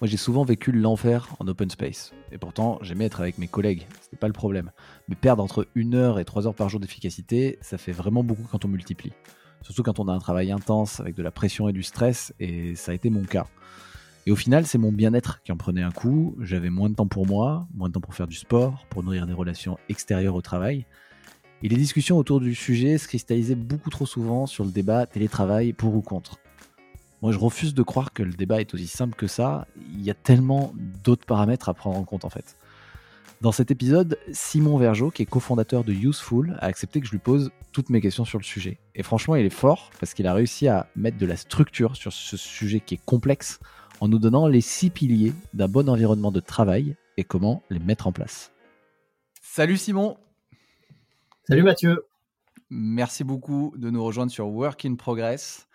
Moi, j'ai souvent vécu l'enfer en open space. Et pourtant, j'aimais être avec mes collègues. C'était pas le problème. Mais perdre entre 1 heure et 3 heures par jour d'efficacité, ça fait vraiment beaucoup quand on multiplie. Surtout quand on a un travail intense avec de la pression et du stress, et ça a été mon cas. Et au final, c'est mon bien-être qui en prenait un coup. J'avais moins de temps pour moi, moins de temps pour faire du sport, pour nourrir des relations extérieures au travail. Et les discussions autour du sujet se cristallisaient beaucoup trop souvent sur le débat télétravail pour ou contre. Moi, je refuse de croire que le débat est aussi simple que ça. Il y a tellement d'autres paramètres à prendre en compte en fait. Dans cet épisode, Simon Vergeot, qui est cofondateur de Useful, a accepté que je lui pose toutes mes questions sur le sujet. Et franchement, il est fort parce qu'il a réussi à mettre de la structure sur ce sujet qui est complexe en nous donnant les six piliers d'un bon environnement de travail et comment les mettre en place. Salut Simon Salut Mathieu Merci beaucoup de nous rejoindre sur Work in Progress.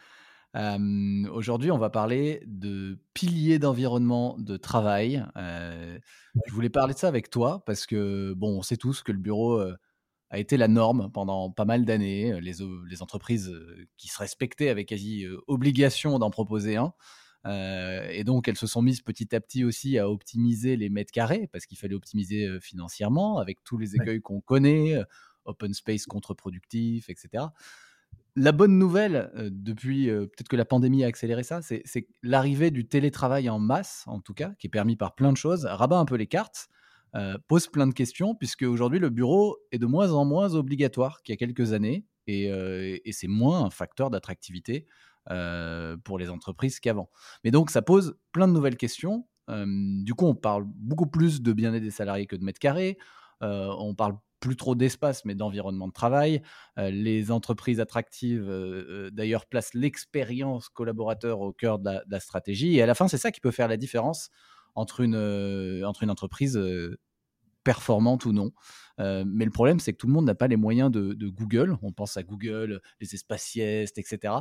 Euh, aujourd'hui, on va parler de piliers d'environnement de travail. Euh, je voulais parler de ça avec toi parce que, bon, on sait tous que le bureau a été la norme pendant pas mal d'années. Les, les, entreprises qui se respectaient avaient quasi obligation d'en proposer un. et donc, elles se sont mises petit à petit aussi à optimiser les mètres carrés parce qu'il fallait optimiser financièrement avec tous les écueils qu'on connaît, open space contre-productif, etc la bonne nouvelle, depuis peut-être que la pandémie a accéléré ça, c'est l'arrivée du télétravail en masse, en tout cas, qui est permis par plein de choses, rabat un peu les cartes, pose plein de questions, puisque aujourd'hui le bureau est de moins en moins obligatoire qu'il y a quelques années, et, c'est moins un facteur d'attractivité pour les entreprises qu'avant. Mais donc ça pose plein de nouvelles questions. du coup, on parle beaucoup plus de bien-être des salariés que de mètres carrés. on parle plus trop d'espace, mais d'environnement de travail. Euh, les entreprises attractives, euh, euh, d'ailleurs, placent l'expérience collaborateur au cœur de la, stratégie. Et à la fin, c'est ça qui peut faire la différence entre une, entre une entreprise performante ou non. mais le problème, c'est que tout le monde n'a pas les moyens de, Google. On pense à Google, les espaces siestes, etc.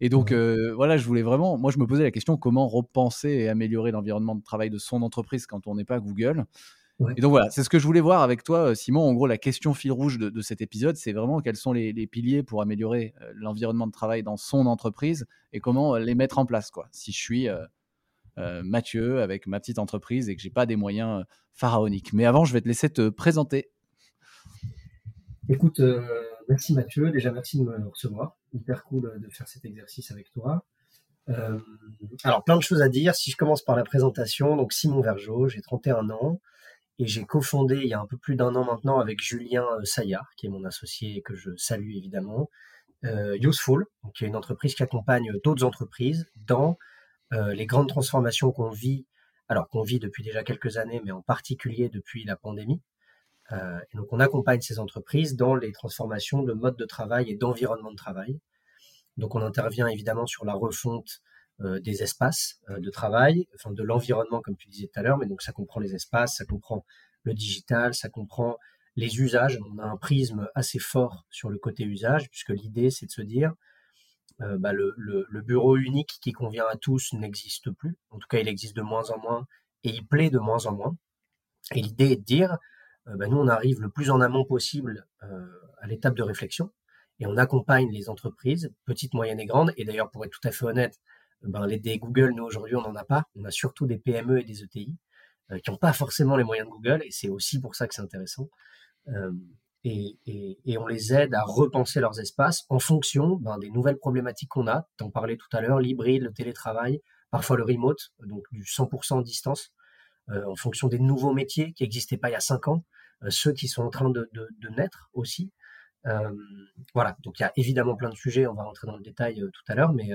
Et donc, voilà, je voulais vraiment, moi, je me posais la question comment repenser et améliorer l'environnement de travail de son entreprise quand on n'est pas Google? Et donc voilà, c'est ce que je voulais voir avec toi, euh, Simon. En gros, la question fil rouge de, cet épisode, c'est vraiment quels sont les, piliers pour améliorer euh, l'environnement de travail dans son entreprise et comment euh, les mettre en place. Quoi. Si je suis Mathieu avec ma petite entreprise et que j'ai pas des moyens pharaoniques. Mais avant, je vais te laisser te présenter. Écoute, merci Mathieu. Déjà, merci de me recevoir. Hyper cool de faire cet exercice avec toi. alors, plein de choses à dire. Si je commence par la présentation, donc Simon Vergeot, j'ai 31 ans et j'ai cofondé il y a un peu plus d'un an maintenant avec Julien euh, Saillard, qui est mon associé et que je salue évidemment, euh, Useful, qui est une entreprise qui accompagne d'autres entreprises dans euh, les grandes transformations qu'on vit, alors qu'on vit depuis déjà quelques années, mais en particulier depuis la pandémie. Euh, et donc on accompagne ces entreprises dans les transformations de mode de travail et d'environnement de travail. Donc on intervient évidemment sur la refonte euh, des espaces euh, de travail, enfin de l'environnement comme tu disais tout à l'heure, mais donc ça comprend les espaces, ça comprend le digital, ça comprend les usages. On a un prisme assez fort sur le côté usage, puisque l'idée c'est de se dire euh, bah, le, le, bureau unique qui convient à tous n'existe plus. En tout cas, il existe de moins en moins et il plaît de moins en moins. Et l'idée est de dire, bah, nous on arrive le plus en amont possible à l'étape de réflexion et on accompagne les entreprises, petites, moyennes et grandes. Et d'ailleurs, pour être tout à fait honnête, ben, les des Google, nous aujourd'hui, on n'en a pas. On a surtout des PME et des ETI euh, qui n'ont pas forcément les moyens de Google, et c'est aussi pour ça que c'est intéressant. Euh, et, et, et, on les aide à repenser leurs espaces en fonction ben, des nouvelles problématiques qu'on a. T'en parlais tout à l'heure, l'hybride, le télétravail, parfois le remote, donc du 100% distance, euh, en fonction des nouveaux métiers qui n'existaient pas il y a cinq ans, euh, ceux qui sont en train de, de, de naître aussi. Euh, voilà, donc il y a évidemment plein de sujets, on va rentrer dans le détail tout à l'heure, mais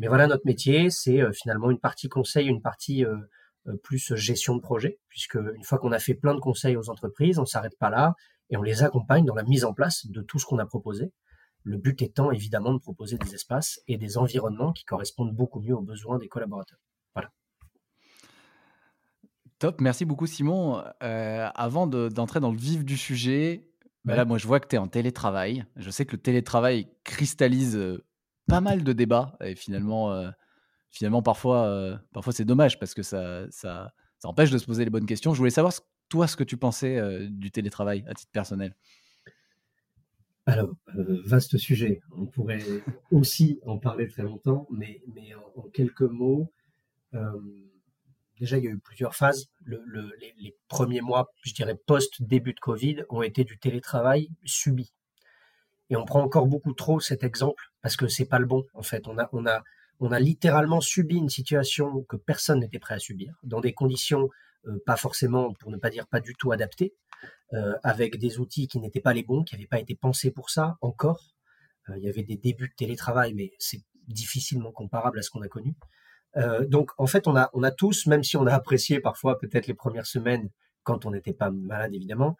mais voilà, notre métier, c'est euh, finalement une partie conseil, une partie euh, euh, plus gestion de projet, puisque une fois qu'on a fait plein de conseils aux entreprises, on ne s'arrête pas là et on les accompagne dans la mise en place de tout ce qu'on a proposé. Le but étant évidemment de proposer des espaces et des environnements qui correspondent beaucoup mieux aux besoins des collaborateurs. Voilà. Top, merci beaucoup Simon. Avant de d'entrer dans le vif du sujet, bah, là, moi, je vois que tu es en télétravail. Je sais que le télétravail cristallise, pas mal de débats et finalement, heu, finalement parfois, heu, parfois c'est dommage parce que ça ça ça empêche de se poser les bonnes questions. Je voulais savoir toi, ce que tu pensais, heu, du télétravail à titre personnel? Alors, vaste sujet. On pourrait aussi en parler très longtemps, mais en quelques mots, déjà, il y a eu plusieurs phases. Le le les les 1 mois, je dirais post début de covid, ont été du télétravail subi et on prend encore beaucoup trop cet exemple parce que c'est pas le bon, en fait. On a littéralement subi une situation que personne n'était prêt à subir, dans des conditions, heu, pas forcément, pour ne pas dire pas du tout adaptées, heu, avec des outils qui n'étaient pas les bons, qui n'avaient pas été pensés pour ça encore. Heu, il y avait des débuts de télétravail, mais c'est difficilement comparable à ce qu'on a connu. Donc en fait, on a tous, même si on a apprécié parfois peut-être les premières semaines quand on n'était pas malade évidemment,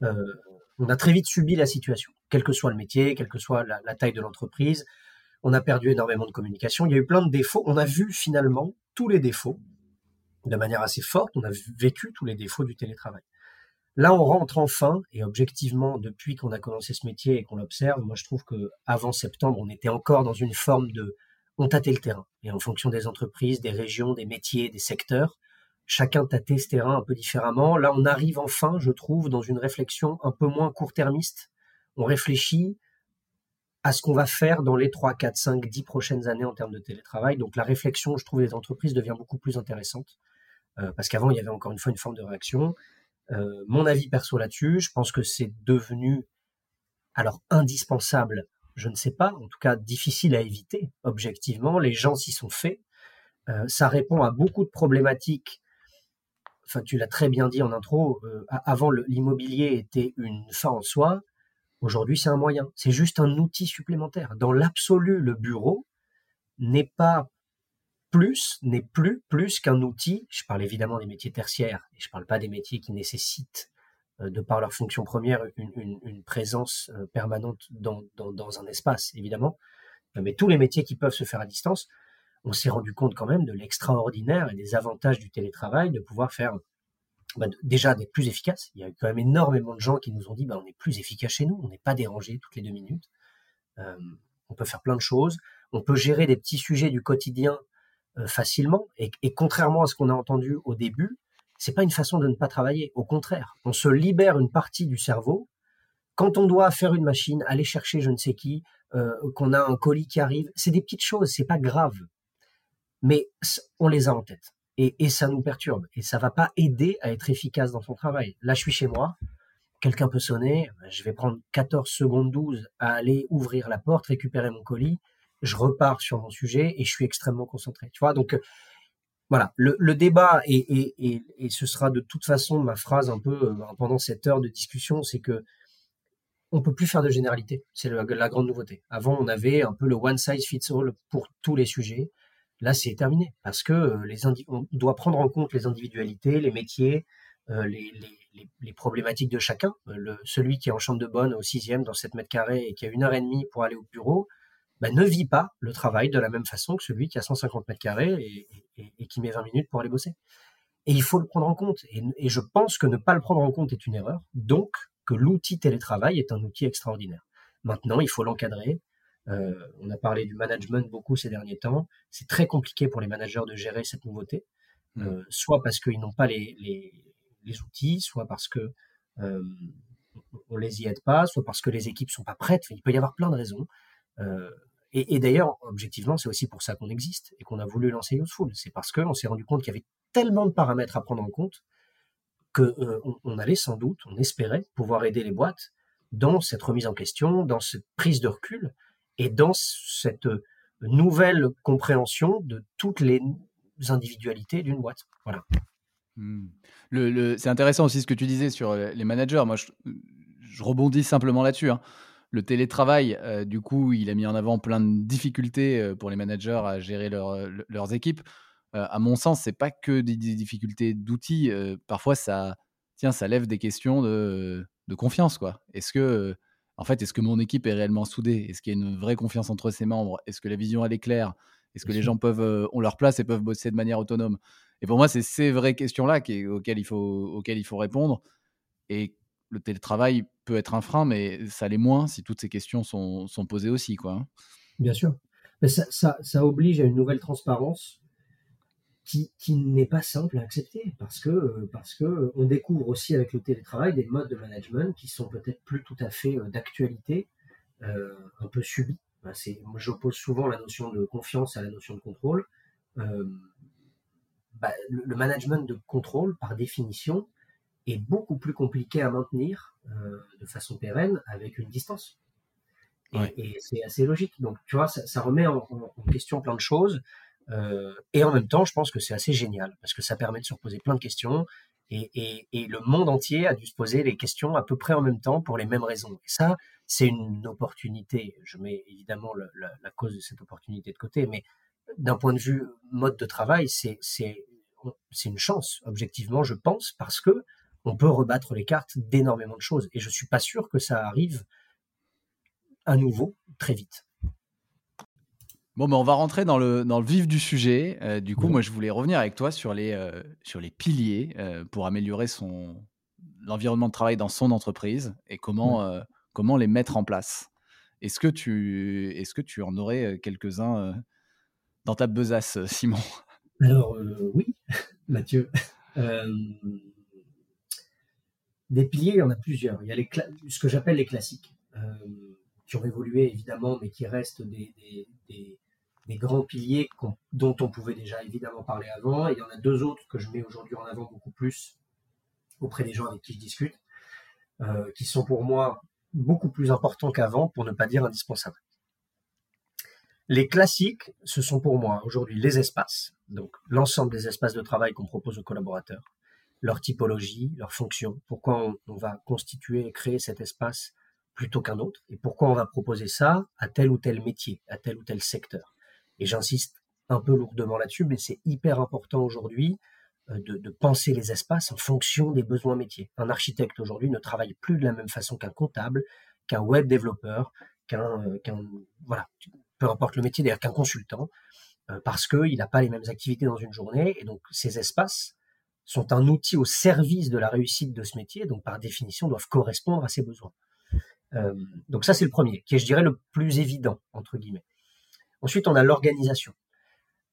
on a très vite subi la situation, quel que soit le métier, quelle que soit la taille de l'entreprise. On a perdu énormément de communication. Il y a eu plein de défauts. On a vu finalement tous les défauts de manière assez forte. On a vécu tous les défauts du télétravail. Là, on rentre enfin et objectivement, depuis qu'on a commencé ce métier et qu'on l'observe, moi je trouve que avant septembre, on était encore dans une forme de on tâtait le terrain et en fonction des entreprises, des régions, des métiers, des secteurs, chacun tâtait ce terrain un peu différemment. Là, on arrive enfin, je trouve, dans une réflexion un peu moins court-termiste. On réfléchit à ce qu'on va faire dans les 3, 4, 5, 10 prochaines années en termes de télétravail. Donc la réflexion, je trouve, des entreprises devient beaucoup plus intéressante. Euh, parce qu'avant, il y avait encore une fois une forme de réaction. Euh, mon avis perso là-dessus, je pense que c'est devenu alors indispensable, je ne sais pas, en tout cas difficile à éviter objectivement. Les gens s'y sont faits. Euh, ça répond à beaucoup de problématiques. Enfin, tu l'as très bien dit en intro. Avant, l'immobilier était une fin en soi. Aujourd'hui, c'est un moyen. C'est juste un outil supplémentaire. Dans l'absolu, le bureau n'est pas plus, n'est plus plus qu'un outil. Je parle évidemment des métiers tertiaires et je parle pas des métiers qui nécessitent, euh, de par leur fonction première, une, présence euh, permanente dans, dans, un espace, évidemment. Mais tous les métiers qui peuvent se faire à distance, on s'est rendu compte quand même de l'extraordinaire et des avantages du télétravail, de pouvoir faire bah, déjà d'être plus efficace. Il y a eu quand même énormément de gens qui nous ont dit bah, on est plus efficace chez nous, on n'est pas dérangé toutes les deux minutes. Euh, on peut faire plein de choses, on peut gérer des petits sujets du quotidien euh, facilement. Et, et, contrairement à ce qu'on a entendu au début, c'est pas une façon de ne pas travailler. Au contraire, on se libère une partie du cerveau quand on doit faire une machine, aller chercher je ne sais qui, euh, qu'on a un colis qui arrive. C'est des petites choses, c'est pas grave, mais on les a en tête. Et, ça nous perturbe. Et ça va pas aider à être efficace dans son travail. Là, je suis chez moi. Quelqu'un peut sonner. Je vais prendre 14 secondes 12 à aller ouvrir la porte, récupérer mon colis je repars sur mon sujet et je suis extrêmement concentré. Tu vois, donc voilà, le, débat et, ce sera de toute façon ma phrase un peu euh, pendant cette heure de discussion, c'est que on peut plus faire de généralité. C'est la grande nouveauté. Avant, on avait un peu le one size fits all pour tous les sujets. Là, c'est terminé parce que euh, les on doit prendre en compte les individualités, les métiers, euh, les, problématiques de chacun. Le, celui qui est en chambre de bonne au sixième dans 7 mètres carrés et qui a une heure et demie pour aller au bureau, bah, ne vit pas le travail de la même façon que celui qui a 150 mètres carrés et, qui met 20 minutes pour aller bosser. Et il faut le prendre en compte. Et, et, je pense que ne pas le prendre en compte est une erreur. Donc, que l'outil télétravail est un outil extraordinaire. Maintenant, il faut l'encadrer. Euh, on a parlé du management beaucoup ces derniers temps. C'est très compliqué pour les managers de gérer cette nouveauté, euh, soit parce qu'ils n'ont pas les, les, les, outils, soit parce que euh, on les y aide pas, soit parce que les équipes sont pas prêtes. Il peut y avoir plein de raisons. Euh, et, et d'ailleurs, objectivement, c'est aussi pour ça qu'on existe et qu'on a voulu lancer Useful. C'est parce qu'on s'est rendu compte qu'il y avait tellement de paramètres à prendre en compte que euh, on, on, allait sans doute, on espérait pouvoir aider les boîtes dans cette remise en question, dans cette prise de recul et dans cette nouvelle compréhension de toutes les individualités d'une boîte. Voilà. Le, c'est intéressant aussi ce que tu disais sur les managers. Moi, je, rebondis simplement là-dessus. Hein le télétravail, euh, du coup, il a mis en avant plein de difficultés euh, pour les managers à gérer leur, euh, leurs équipes. à mon sens, c'est pas que des, des difficultés d'outils. parfois, ça, tiens, ça lève des questions de, de confiance, quoi. Est-ce que, en fait, est-ce que mon équipe est réellement soudée? Est-ce qu'il y a une vraie confiance entre ses membres? Est-ce que la vision elle est claire? Est-ce que les gens peuvent ont leur place et peuvent bosser de manière autonome? Et pour moi, c'est ces vraies questions-là auxquelles, il faut, auxquelles il faut répondre. Et le télétravail peut être un frein, mais ça l'est moins si toutes ces questions sont, sont posées aussi. Quoi. Hein. Bien sûr. Mais ça, ça, ça, oblige à une nouvelle transparence qui, qui n'est pas simple à accepter parce que, parce que on découvre aussi avec le télétravail des modes de management qui sont peut-être plus tout à fait euh, d'actualité, euh, un peu subis. moi, j'oppose souvent la notion de confiance à la notion de contrôle. Euh, bah, le, management de contrôle, par définition, est beaucoup plus compliqué à maintenir euh, de façon pérenne avec une distance. Et, c'est assez logique. Donc, tu vois, ça, remet en, question plein de choses. Euh, et en même temps, je pense que c'est assez génial parce que ça permet de se reposer plein de questions. Et, le monde entier a dû se poser les questions à peu près en même temps pour les mêmes raisons. Et ça, c'est une opportunité. Je mets évidemment la, cause de cette opportunité de côté, mais d'un point de vue mode de travail, c'est une chance, objectivement, je pense, parce que on peut rebattre les cartes d'énormément de choses. Et je suis pas sûr que ça arrive à nouveau très vite. Bon, ben on va rentrer dans le, dans le vif du sujet. Euh, du coup, moi, je voulais revenir avec toi sur les, euh, sur les piliers euh, pour améliorer son l'environnement de travail dans son entreprise et comment, comment les mettre en place. Est-ce que, tu, est-ce que tu en aurais quelques-uns dans ta besace, Simon? Alors, oui, Mathieu. Des piliers, il y en a plusieurs. Il y a les ce que j'appelle les classiques, qui ont évolué évidemment, mais qui restent des, grands piliers dont on pouvait déjà évidemment parler avant. Et il y en a deux autres que je mets aujourd'hui en avant beaucoup plus auprès des gens avec qui je discute, euh, qui sont pour moi beaucoup plus importants qu'avant, pour ne pas dire indispensables. Les classiques, ce sont pour moi aujourd'hui les espaces, donc l'ensemble des espaces de travail qu'on propose aux collaborateurs, leur typologie, leur fonction, pourquoi on, va constituer et créer cet espace plutôt qu'un autre, et pourquoi on va proposer ça à tel ou tel métier, à tel ou tel secteur. Et j'insiste un peu lourdement là-dessus, mais c'est hyper important aujourd'hui euh, de, penser les espaces en fonction des besoins métiers. Un architecte aujourd'hui ne travaille plus de la même façon qu'un comptable, qu'un web développeur, qu'un, euh, voilà, peu importe le métier, d'ailleurs qu'un consultant, euh, parce qu'il n'a pas les mêmes activités dans une journée, et donc ces espaces sont un outil au service de la réussite de ce métier, donc par définition doivent correspondre à ses besoins. Donc ça c'est le premier, qui est je dirais le plus évident entre guillemets. Ensuite on a l'organisation.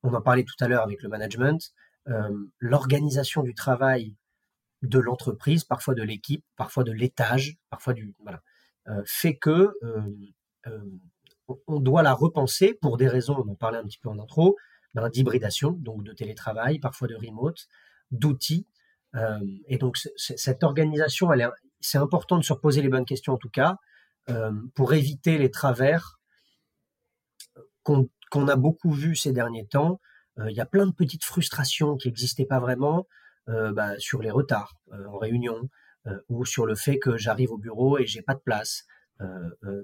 On en parlait tout à l'heure avec le management. Euh, l'organisation du travail de l'entreprise, parfois de l'équipe, parfois de l'étage, parfois du voilà, euh, fait que on doit la repenser pour des raisons, on en parlait un petit peu en intro, ben, d'hybridation, donc de télétravail, parfois de remote, d'outils. Euh, et donc cette organisation, c'est important de se reposer les bonnes questions en tout cas, euh, pour éviter les travers qu'on a beaucoup vus ces derniers temps. Euh, il y a plein de petites frustrations qui n'existaient pas vraiment bah, sur les retards en réunion ou sur le fait que j'arrive au bureau et j'ai pas de place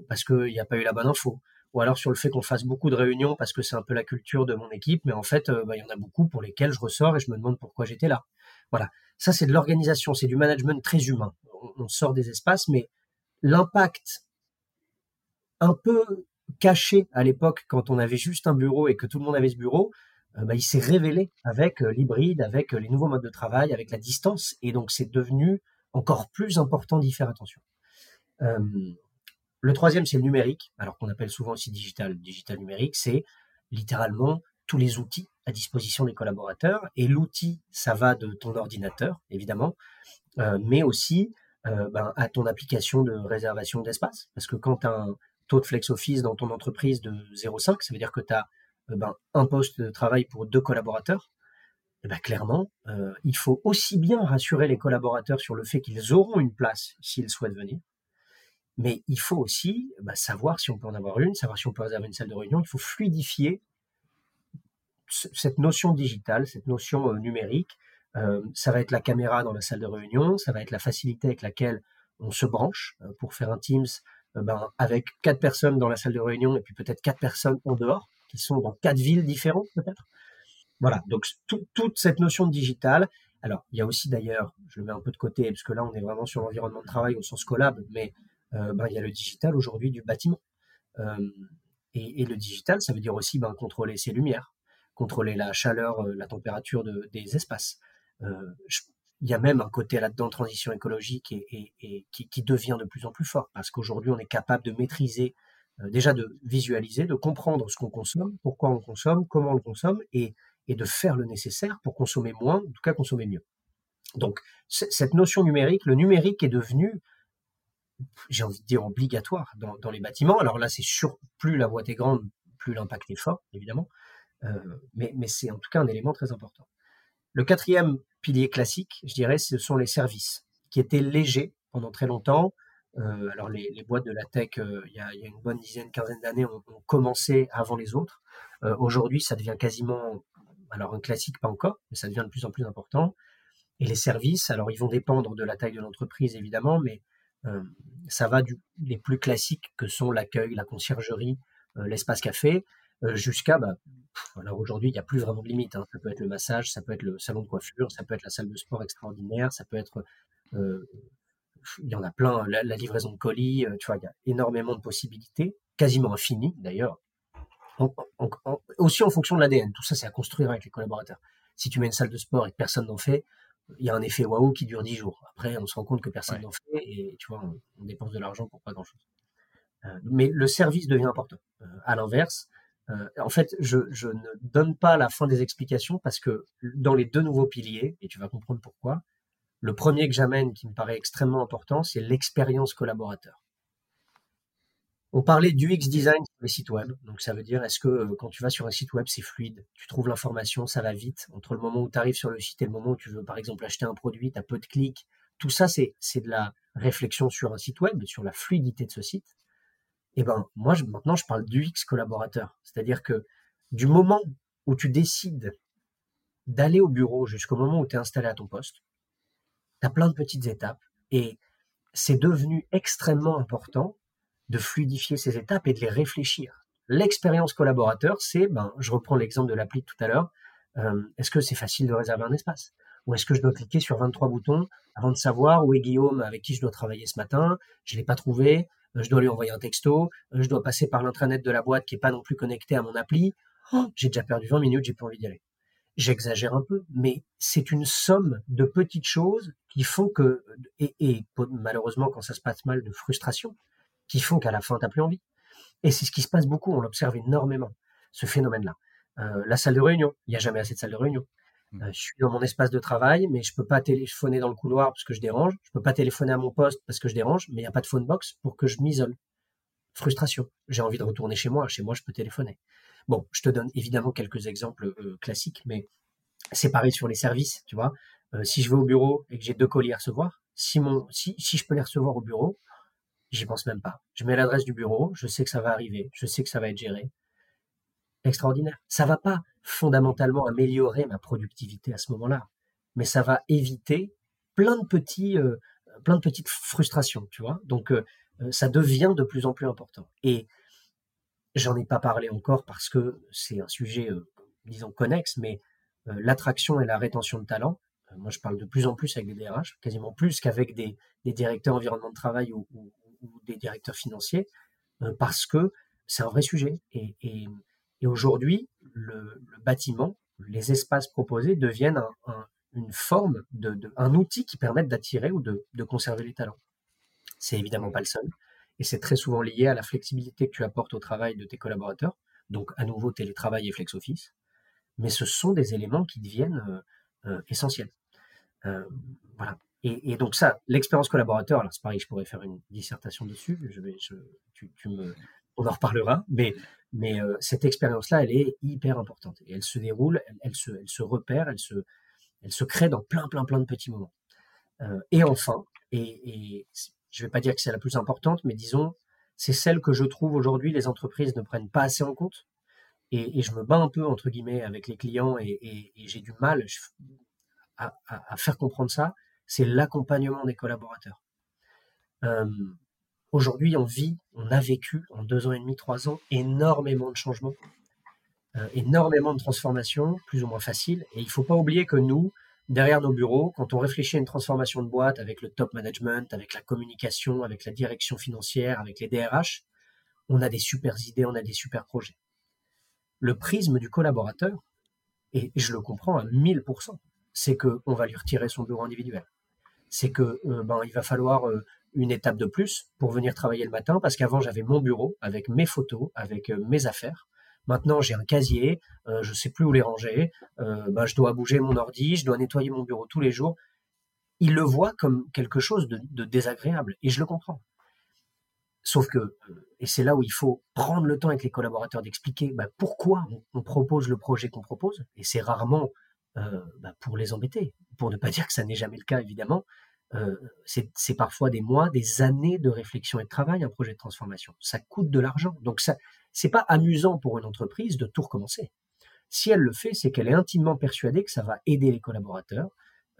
parce qu'il n'y a pas eu la bonne info ou alors sur le fait qu'on fasse beaucoup de réunions parce que c'est un peu la culture de mon équipe, mais en fait, euh, bah, il y en a beaucoup pour lesquels je ressors et je me demande pourquoi j'étais là. Voilà, ça c'est de l'organisation, c'est du management très humain. On, sort des espaces, mais l'impact un peu caché à l'époque quand on avait juste un bureau et que tout le monde avait ce bureau, euh, bah, il s'est révélé avec euh, l'hybride, avec les nouveaux modes de travail, avec la distance, et donc c'est devenu encore plus important d'y faire attention. Le troisième, c'est le numérique, alors qu'on appelle souvent aussi digital. Digital numérique, c'est littéralement tous les outils à disposition des collaborateurs. Et l'outil, ça va de ton ordinateur, évidemment, euh, mais aussi euh, ben, à ton application de réservation d'espace. Parce que quand un taux de flex office dans ton entreprise de 0,5, ça veut dire que tu as euh, ben, un poste de travail pour deux collaborateurs. Eh ben, clairement, il faut aussi bien rassurer les collaborateurs sur le fait qu'ils auront une place s'ils souhaitent venir, mais il faut aussi bah, savoir si on peut en avoir une, savoir si on peut réserver une salle de réunion. Il faut fluidifier cette notion digitale, cette notion euh, numérique. Euh, ça va être la caméra dans la salle de réunion, ça va être la facilité avec laquelle on se branche euh, pour faire un Teams ben, avec quatre personnes dans la salle de réunion et puis peut-être quatre personnes en dehors qui sont dans quatre villes différentes peut-être. Voilà, donc toute cette notion de digital. Alors, il y a aussi d'ailleurs, je le mets un peu de côté parce que là on est vraiment sur l'environnement de travail au sens collable, mais euh, ben, il y a le digital aujourd'hui du bâtiment. Euh, et, le digital, ça veut dire aussi ben, contrôler ses lumières, contrôler la chaleur, la température des espaces. Il y a même un côté là-dedans transition écologique et, qui, qui, devient de plus en plus fort parce qu'aujourd'hui on est capable de maîtriser, déjà de visualiser, de comprendre ce qu'on consomme, pourquoi on consomme, comment on le consomme et, et de faire le nécessaire pour consommer moins, en tout cas consommer mieux. Donc cette notion numérique, le numérique est devenu, j'ai envie de dire, obligatoire dans, les bâtiments. Alors là, c'est sûr, plus la boîte est grande, plus l'impact est fort, évidemment, euh, mais, c'est en tout cas un élément très important. Le quatrième pilier classique, je dirais, ce sont les services, qui étaient légers pendant très longtemps. Euh, alors les, boîtes de la tech, euh, il y, a, une bonne dizaine, quinzaine d'années, ont, commencé avant les autres. Aujourd'hui, ça devient quasiment, alors un classique pas encore, mais ça devient de plus en plus important. Et les services, alors ils vont dépendre de la taille de l'entreprise évidemment, mais euh, ça va du plus classiques que sont l'accueil, la conciergerie, euh, l'espace café, euh, jusqu'à bah, alors aujourd'hui il n'y a plus vraiment de limite. Hein. Ça peut être le massage, ça peut être le salon de coiffure, ça peut être la salle de sport extraordinaire, ça peut être il y en a plein, la, livraison de colis, tu vois, il y a énormément de possibilités, quasiment infinies d'ailleurs. aussi en fonction de l'ADN, tout ça c'est à construire avec les collaborateurs. Si tu mets une salle de sport et que personne n'en fait, il y a un effet waouh qui dure 10 jours. Après, on se rend compte que personne n'en fait et tu vois, on, dépense de l'argent pour pas grand chose. Euh, mais le service devient important. Euh, à l'inverse, euh, en fait, je, ne donne pas la fin des explications parce que dans les deux nouveaux piliers, et tu vas comprendre pourquoi, le premier que j'amène qui me paraît extrêmement important, c'est l'expérience collaborateur. On parlait du UX design sur les sites web. Donc, ça veut dire, est-ce que euh, quand tu vas sur un site web, c'est fluide? Tu trouves l'information, ça va vite? Entre le moment où tu arrives sur le site et le moment où tu veux, par exemple, acheter un produit, tu as peu de clics. Tout ça, c'est de la réflexion sur un site web, sur la fluidité de ce site. Eh ben, moi, maintenant, je parle du UX collaborateur. C'est-à-dire que du moment où tu décides d'aller au bureau jusqu'au moment où tu es installé à ton poste, tu as plein de petites étapes et c'est devenu extrêmement important de fluidifier ces étapes et de les réfléchir. L'expérience collaborateur, c'est, ben, je reprends l'exemple de l'appli tout à l'heure, euh, est-ce que c'est facile de réserver un espace? Ou est-ce que je dois cliquer sur 23 boutons avant de savoir où est Guillaume avec qui je dois travailler ce matin? Je ne l'ai pas trouvé, je dois lui envoyer un texto, euh, je dois passer par l'intranet de la boîte qui n'est pas non plus connecté à mon appli. Oh, j'ai déjà perdu 20 minutes, j'ai pas envie d'y aller. J'exagère un peu, mais c'est une somme de petites choses qui font que, et, malheureusement quand ça se passe mal, de frustration, qui font qu'à la fin, tu n'as plus envie. Et c'est ce qui se passe beaucoup, on l'observe énormément, ce phénomène-là. Euh, la salle de réunion, il n'y a jamais assez de salle de réunion. Mmh. Je suis dans mon espace de travail, mais je peux pas téléphoner dans le couloir parce que je dérange. Je peux pas téléphoner à mon poste parce que je dérange, mais il n'y a pas de phone box pour que je m'isole. Frustration. J'ai envie de retourner chez moi. Chez moi, je peux téléphoner. Bon, je te donne évidemment quelques exemples classiques, mais c'est pareil sur les services, tu vois. si je vais au bureau et que j'ai deux colis à recevoir, si, mon, si, si je peux les recevoir au bureau, J'y pense même pas. Je mets l'adresse du bureau, je sais que ça va arriver, je sais que ça va être géré. Extraordinaire. Ça va pas fondamentalement améliorer ma productivité à ce moment-là, mais ça va éviter plein de petits, euh, plein de petites frustrations, tu vois. Donc euh, euh, ça devient de plus en plus important. Et j'en ai pas parlé encore parce que c'est un sujet, disons connexe, mais l'attraction et la rétention de talent. Moi, je parle de plus en plus avec des DRH, quasiment plus qu'avec des, directeurs environnement de travail ou, des directeurs financiers, parce que c'est un vrai sujet. Et, et, et aujourd'hui, le, bâtiment, les espaces proposés deviennent un, une forme, un outil qui permette d'attirer ou de, conserver les talents. C'est évidemment pas le seul. Et c'est très souvent lié à la flexibilité que tu apportes au travail de tes collaborateurs. Donc, à nouveau, télétravail et flex office. Mais ce sont des éléments qui deviennent euh, euh essentiels. Euh, voilà. Et, donc ça, l'expérience collaborateur, alors c'est pareil, je pourrais faire une dissertation dessus, je tu me, on en reparlera, mais, euh, cette expérience-là, elle est hyper importante et elle se déroule, elle, se, repère, elle se, crée dans plein, plein, plein de petits moments. Euh, et enfin, et, je vais pas dire que c'est la plus importante, mais disons, c'est celle que je trouve aujourd'hui les entreprises ne prennent pas assez en compte. Et, je me bats un peu entre guillemets avec les clients et, j'ai du mal à faire comprendre ça c'est l'accompagnement des collaborateurs. Euh, aujourd'hui, on vit, on a vécu en deux ans et demi, trois ans, énormément de changements, euh, énormément de transformations, plus ou moins faciles. Et il ne faut pas oublier que nous, derrière nos bureaux, quand on réfléchit à une transformation de boîte avec le top management, avec la communication, avec la direction financière, avec les DRH, on a des super idées, on a des super projets. Le prisme du collaborateur, Et je le comprends à 1000%. C'est qu'on va lui retirer son bureau individuel. C'est que euh, ben, il va falloir euh, une étape de plus pour venir travailler le matin, parce qu'avant j'avais mon bureau avec mes photos, avec euh, mes affaires. Maintenant j'ai un casier, je sais plus où les ranger, ben, je dois bouger mon ordi, je dois nettoyer mon bureau tous les jours. Il le voit comme quelque chose de, désagréable, et je le comprends. Sauf que, et c'est là où il faut prendre le temps avec les collaborateurs d'expliquer bah, pourquoi on, propose le projet qu'on propose, et c'est rarement euh, bah, pour les embêter, pour ne pas dire que ça n'est jamais le cas évidemment. Euh, c'est parfois des mois, des années de réflexion et de travail un projet de transformation. Ça coûte de l'argent, donc ça c'est pas amusant pour une entreprise de tout recommencer. Si elle le fait, c'est qu'elle est intimement persuadée que ça va aider les collaborateurs,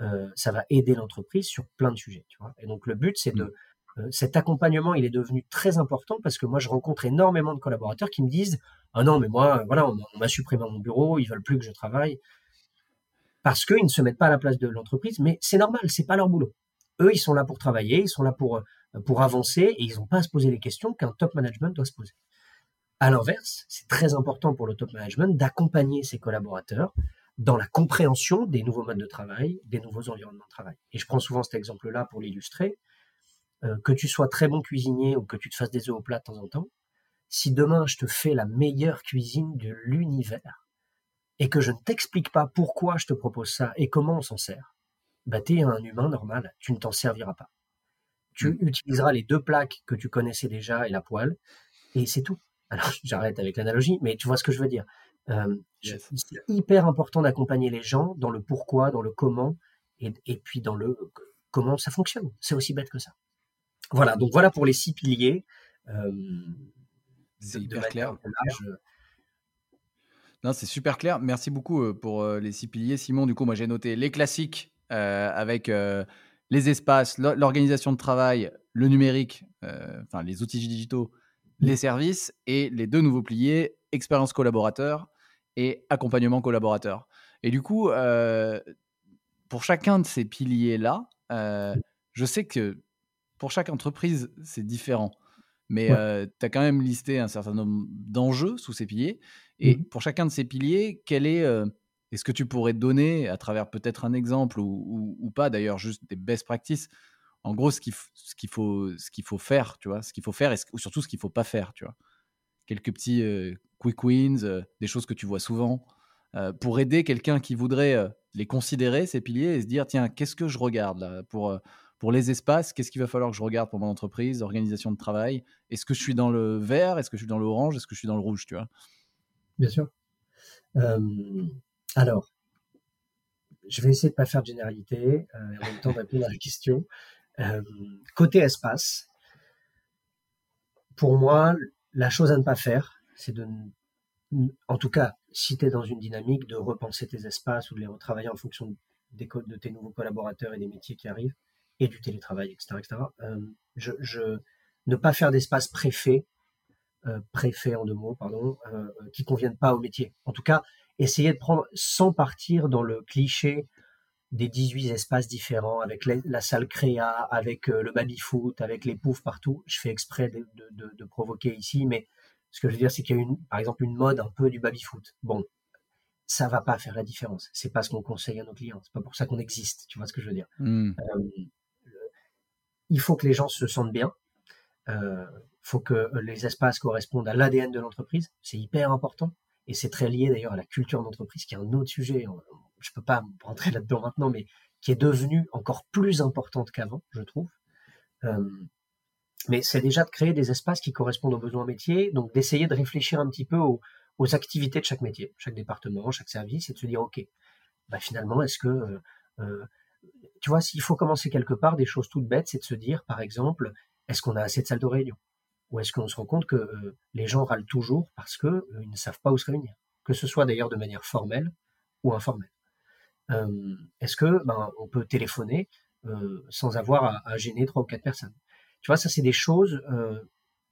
euh, ça va aider l'entreprise sur plein de sujets. Tu vois et donc le but c'est de mmh. Euh, cet accompagnement, il est devenu très important parce que moi, je rencontre énormément de collaborateurs qui me disent Ah non, mais moi, voilà, on, m'a supprimé mon bureau, ils veulent plus que je travaille. Parce qu'ils ne se mettent pas à la place de l'entreprise, mais c'est normal, c'est pas leur boulot. Eux, ils sont là pour travailler, ils sont là pour, euh, avancer et ils n'ont pas à se poser les questions qu'un top management doit se poser. À l'inverse, c'est très important pour le top management d'accompagner ses collaborateurs dans la compréhension des nouveaux modes de travail, des nouveaux environnements de travail. Et je prends souvent cet exemple-là pour l'illustrer. Euh, que tu sois très bon cuisinier ou que tu te fasses des œufs au plat de temps en temps, si demain je te fais la meilleure cuisine de l'univers et que je ne t'explique pas pourquoi je te propose ça et comment on s'en sert, bah es un humain normal, tu ne t'en serviras pas. Tu mm. utiliseras les deux plaques que tu connaissais déjà et la poêle, et c'est tout. Alors j'arrête avec l'analogie, mais tu vois ce que je veux dire. Euh, C'est hyper important d'accompagner les gens dans le pourquoi, dans le comment, et, et puis dans le comment ça fonctionne. C'est aussi bête que ça. Voilà, donc voilà pour les six piliers. Euh, c'est hyper clair. Non, c'est super clair. Merci beaucoup euh, pour les six piliers. Simon, du coup, moi j'ai noté les classiques avec les espaces, l'organisation de travail, le numérique, enfin les outils digitaux, les services et les deux nouveaux piliers, expérience collaborateur et accompagnement collaborateur. Et du coup, pour chacun de ces piliers-là, je sais que pour chaque entreprise, c'est différent. Mais tu as quand même listé un certain nombre d'enjeux sous ces piliers. Et mmh pour chacun de ces piliers, quel est. Est-ce que tu pourrais donner, à travers peut-être un exemple ou, pas, d'ailleurs, juste des best practices, en gros, ce qu'il faut, faire, tu vois, ce qu'il faut faire et ou surtout ce qu'il faut pas faire, tu vois? Quelques petits quick wins, des choses que tu vois souvent, pour aider quelqu'un qui voudrait les considérer, ces piliers, et se dire, tiens, qu'est-ce que je regarde là pour pour les espaces, qu'est-ce qu'il va falloir que je regarde pour mon entreprise, organisation de travail? Est-ce que je suis dans le vert? Est-ce que je suis dans l'orange? Est-ce que je suis dans le rouge tu vois? Bien sûr. Alors, je vais essayer de ne pas faire de généralité euh, en même temps de répondre à la question. Euh, côté espace, pour moi, la chose à ne pas faire, c'est de, en tout cas, si tu es dans une dynamique de repenser tes espaces ou de les retravailler en fonction des codes de tes nouveaux collaborateurs et des métiers qui arrivent, et du télétravail, etc. etc. Euh, je, ne pas faire d'espace préfet, euh, préfet en deux mots, pardon, euh, qui conviennent pas au métier. En tout cas, essayer de prendre, sans partir dans le cliché des 18 espaces différents, avec la salle créa, avec le baby-foot, avec les poufs partout. Je fais exprès de, de, de, provoquer ici, mais ce que je veux dire, c'est qu'il y a une, par exemple une mode un peu du baby-foot. Bon, ça va pas faire la différence. C'est pas ce qu'on conseille à nos clients. C'est pas pour ça qu'on existe. Tu vois ce que je veux dire? Mmh. Euh, il faut que les gens se sentent bien. Il euh, faut que les espaces correspondent à l'ADN de l'entreprise. C'est hyper important. Et c'est très lié d'ailleurs à la culture d'entreprise, qui est un autre sujet. Je ne peux pas rentrer là-dedans maintenant, mais qui est devenue encore plus importante qu'avant, je trouve. Euh, mais c'est déjà de créer des espaces qui correspondent aux besoins métiers, donc d'essayer de réfléchir un petit peu aux, activités de chaque métier, chaque département, chaque service, et de se dire, OK, bah finalement, est-ce que euh, tu vois, s'il faut commencer quelque part, des choses toutes bêtes, c'est de se dire, par exemple, est-ce qu'on a assez de salles de réunion? Ou est-ce qu'on se rend compte que euh, les gens râlent toujours parce qu'ils euh, ne savent pas où se réunir? Que ce soit d'ailleurs de manière formelle ou informelle. Euh, est-ce que ben, on peut téléphoner sans avoir à, gêner trois ou quatre personnes? Tu vois, ça c'est des choses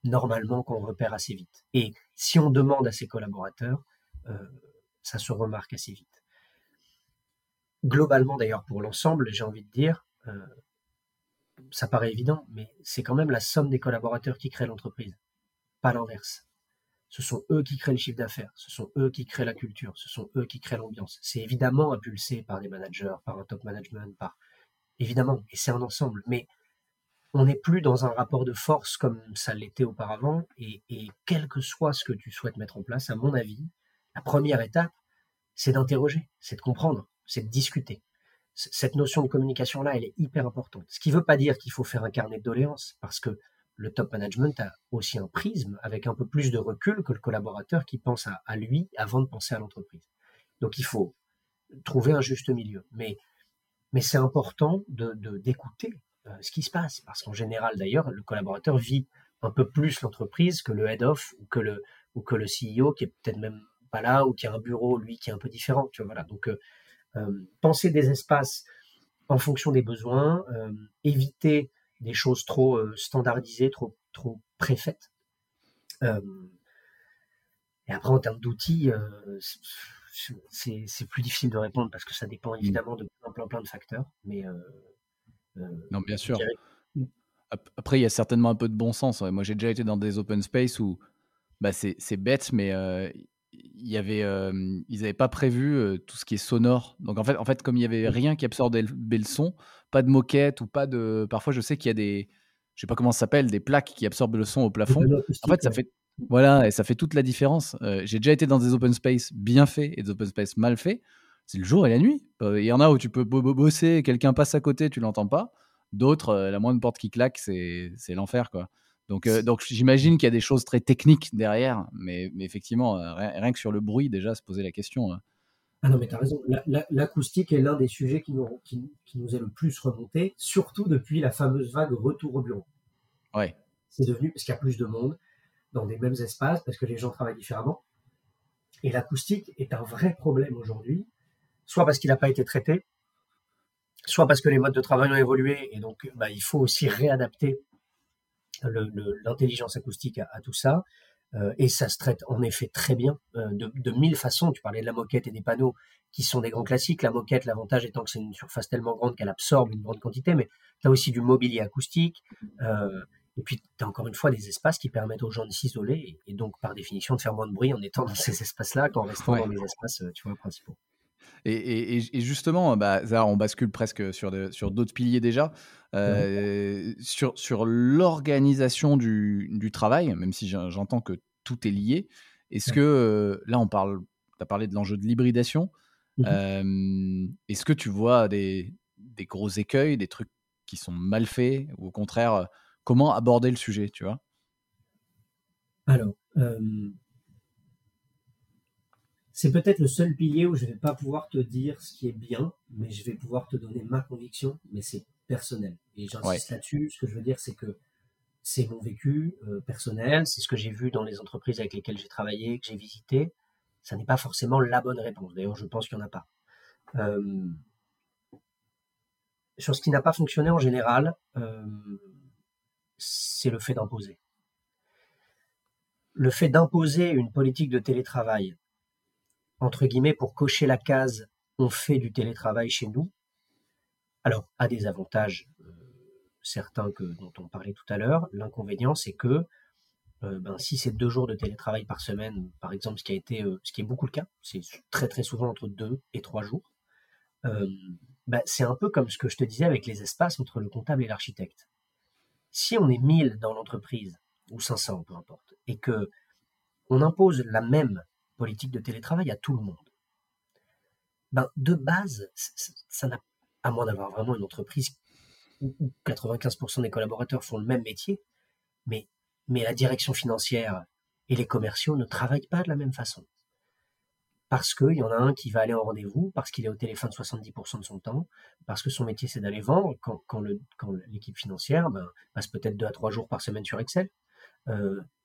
normalement qu'on repère assez vite. Et si on demande à ses collaborateurs, ça se remarque assez vite globalement d'ailleurs pour l'ensemble, j'ai envie de dire, ça paraît évident, mais c'est quand même la somme des collaborateurs qui crée l'entreprise, pas l'inverse. Ce sont eux qui créent le chiffre d'affaires, ce sont eux qui créent la culture, ce sont eux qui créent l'ambiance. C'est évidemment impulsé par des managers, par un top management, par évidemment, et c'est un ensemble. Mais on n'est plus dans un rapport de force comme ça l'était auparavant. Et, et, quel que soit ce que tu souhaites mettre en place, à mon avis, la première étape, c'est d'interroger, c'est de comprendre, c'est de discuter. Cette notion de communication-là, elle est hyper importante. Ce qui ne veut pas dire qu'il faut faire un carnet de doléances, parce que le top management a aussi un prisme avec un peu plus de recul que le collaborateur qui pense à, lui avant de penser à l'entreprise. Donc il faut trouver un juste milieu. Mais, mais c'est important de, d'écouter euh, ce qui se passe, parce qu'en général d'ailleurs, le collaborateur vit un peu plus l'entreprise que le head of ou que le, ou que le CEO qui est peut-être même pas là ou qui a un bureau lui qui est un peu différent. Tu vois, voilà. Donc euh, penser des espaces en fonction des besoins, éviter des choses trop euh, standardisées, trop, trop préfaites. Euh, et après, en termes d'outils, euh, c'est plus difficile de répondre parce que ça dépend mmh. évidemment de plein, plein, plein de facteurs. Mais non, bien sûr. Après, il y a certainement un peu de bon sens. Moi, j'ai déjà été dans des open space où bah, c'est bête, mais il y avait, ils n'avaient pas prévu tout ce qui est sonore. Donc en fait, en fait comme il n'y avait rien qui absorbait le, son, pas de moquette ou pas de. Parfois, je sais qu'il y a des, je sais pas comment ça s'appelle, des plaques qui absorbent le son au plafond. En fait, ça fait, voilà, et ça fait toute la différence. J'ai déjà été dans des open space bien faits et des open space mal faits. C'est le jour et la nuit. Il y en a où tu peux bosser, quelqu'un passe à côté, tu l'entends pas. D'autres, la moindre porte qui claque, c'est l'enfer, quoi. Donc, euh, donc j'imagine qu'il y a des choses très techniques derrière, mais, mais effectivement, euh, rien, que sur le bruit, déjà, se poser la question. Hein. Ah non, mais tu as raison. L'acoustique est l'un des sujets qui nous, qui, nous est le plus remonté, surtout depuis la fameuse vague retour au bureau. Ouais. C'est devenu, parce qu'il y a plus de monde dans des mêmes espaces, parce que les gens travaillent différemment. Et l'acoustique est un vrai problème aujourd'hui, soit parce qu'il n'a pas été traité, soit parce que les modes de travail ont évolué, et donc bah, il faut aussi réadapter l'intelligence acoustique à, tout ça. Euh, et ça se traite en effet très bien euh, de, mille façons. Tu parlais de la moquette et des panneaux qui sont des grands classiques. La moquette, l'avantage étant que c'est une surface tellement grande qu'elle absorbe une grande quantité, mais tu as aussi du mobilier acoustique. Euh, et puis, tu as encore une fois des espaces qui permettent aux gens de s'isoler et, donc, par définition, de faire moins de bruit en étant dans ces espaces-là qu'en restant dans les espaces tu vois, principaux. Et, justement, bah, on bascule presque sur, sur d'autres piliers déjà. Euh, sur, sur l'organisation du, du, travail, même si j'entends que tout est lié, est-ce que euh, là, on parle, tu as parlé de l'enjeu de l'hybridation. Mmh euh, est-ce que tu vois des, des, gros écueils, des trucs qui sont mal faits, ou au contraire, comment aborder le sujet, tu vois? Alors, c'est peut-être le seul pilier où je ne vais pas pouvoir te dire ce qui est bien, mais je vais pouvoir te donner ma conviction, mais c'est personnel. Et j'insiste là-dessus. Ce que je veux dire, c'est que c'est mon vécu euh, personnel, c'est ce que j'ai vu dans les entreprises avec lesquelles j'ai travaillé, que j'ai visité. Ça n'est pas forcément la bonne réponse. D'ailleurs, je pense qu'il n'y en a pas. Euh, sur ce qui n'a pas fonctionné en général, euh, c'est le fait d'imposer. Le fait d'imposer une politique de télétravail entre guillemets, pour cocher la case on fait du télétravail chez nous, alors a des avantages euh, certains que, dont on parlait tout à l'heure. L'inconvénient, c'est que euh, ben, si c'est deux jours de télétravail par semaine, par exemple, ce qui a été, euh, ce qui est beaucoup le cas, c'est très très souvent entre deux et trois jours. Ben, c'est un peu comme ce que je te disais avec les espaces entre le comptable et l'architecte. Si on est 1000 dans l'entreprise ou 500, peu importe, et que on impose la même politique de télétravail à tout le monde. Ben, de base, ça n'a, à moins d'avoir vraiment une entreprise où 95% des collaborateurs font le même métier, mais, la direction financière et les commerciaux ne travaillent pas de la même façon. Parce qu'il y en a un qui va aller en rendez-vous, parce qu'il est au téléphone 70% de son temps, parce que son métier c'est d'aller vendre, quand, l'équipe financière ben, passe peut-être deux à trois jours par semaine sur Excel,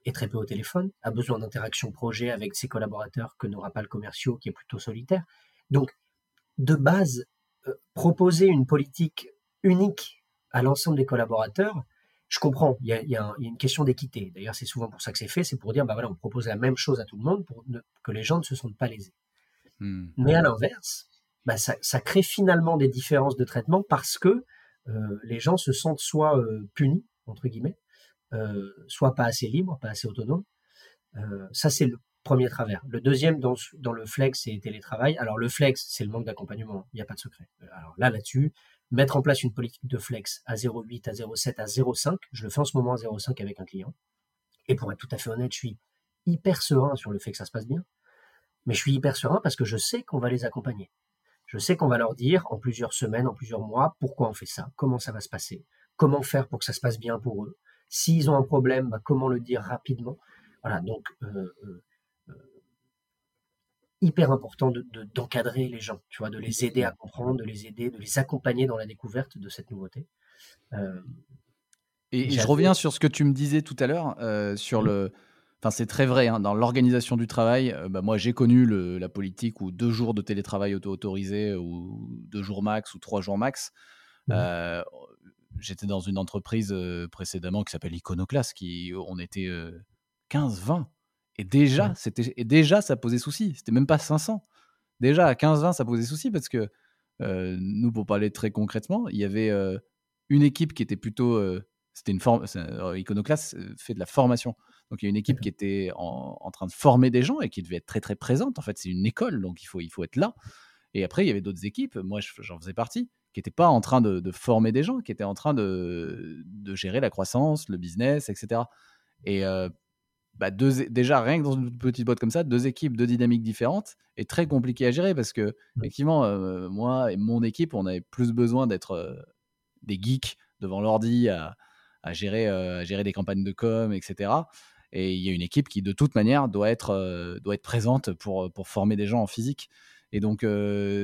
est très peu au téléphone, a besoin d'interaction projet avec ses collaborateurs que n'aura pas le commerciaux qui est plutôt solitaire. Donc, de base, euh, proposer une politique unique à l'ensemble des collaborateurs, je comprends, il y a, une question d'équité. D'ailleurs, c'est souvent pour ça que c'est fait, c'est pour dire, bah voilà, on propose la même chose à tout le monde pour que les gens ne se sentent pas lésés. Hmm. Mais à l'inverse, bah ça, crée finalement des différences de traitement parce que euh, les gens se sentent soit punis, entre guillemets, euh, soit pas assez libre, pas assez autonome, ça, c'est le premier travers. Le deuxième, dans, dans le flex, c'est télétravail. Alors, le flex, c'est le manque d'accompagnement. Il n'y a pas de secret. Alors là, là-dessus, mettre en place une politique de flex à 0,8, à 0,7, à 0,5, je le fais en ce moment à 0,5 avec un client. Et pour être tout à fait honnête, je suis hyper serein sur le fait que ça se passe bien. Mais je suis hyper serein parce que je sais qu'on va les accompagner. Je sais qu'on va leur dire en plusieurs semaines, en plusieurs mois, pourquoi on fait ça, comment ça va se passer, comment faire pour que ça se passe bien pour eux. S'ils ont un problème, bah, comment le dire rapidement. Voilà, donc euh, euh, hyper important d'encadrer les gens, tu vois, de les aider à comprendre, de les aider, de les accompagner dans la découverte de cette nouveauté. Euh, et, je reviens sur ce que tu me disais tout à l'heure, euh, sur mmh. le. Enfin, c'est très vrai, hein, dans l'organisation du travail, euh, bah, moi j'ai connu la politique où deux jours de télétravail auto-autorisé, ou deux jours max, ou trois jours max. Mmh. J'étais dans une entreprise précédemment qui s'appelle Iconoclast, qui on était 15, 20 et déjà, c'était, et déjà, ça posait souci. C'était même pas 500. Déjà, à 15-20, ça posait souci parce que euh, nous, pour parler très concrètement, il y avait euh, une équipe qui était plutôt. Euh, c'était une forme. Iconoclast fait de la formation. Donc, il y a une équipe qui était en, train de former des gens et qui devait être très, très présente. En fait, c'est une école, donc il faut, il faut être là. Et après, il y avait d'autres équipes, moi j'en faisais partie, qui n'étaient pas en train de, de, former des gens, qui étaient en train de, de gérer la croissance, le business, etc. Et bah, déjà rien que dans une petite boîte comme ça, deux équipes, deux dynamiques différentes, est très compliqué à gérer parce que effectivement, euh, moi et mon équipe, on avait plus besoin d'être euh, des geeks devant l'ordi à, gérer, euh, à gérer des campagnes de com, etc. Et il y a une équipe qui, de toute manière, doit être, doit être présente pour, pour former des gens en physique. Et donc,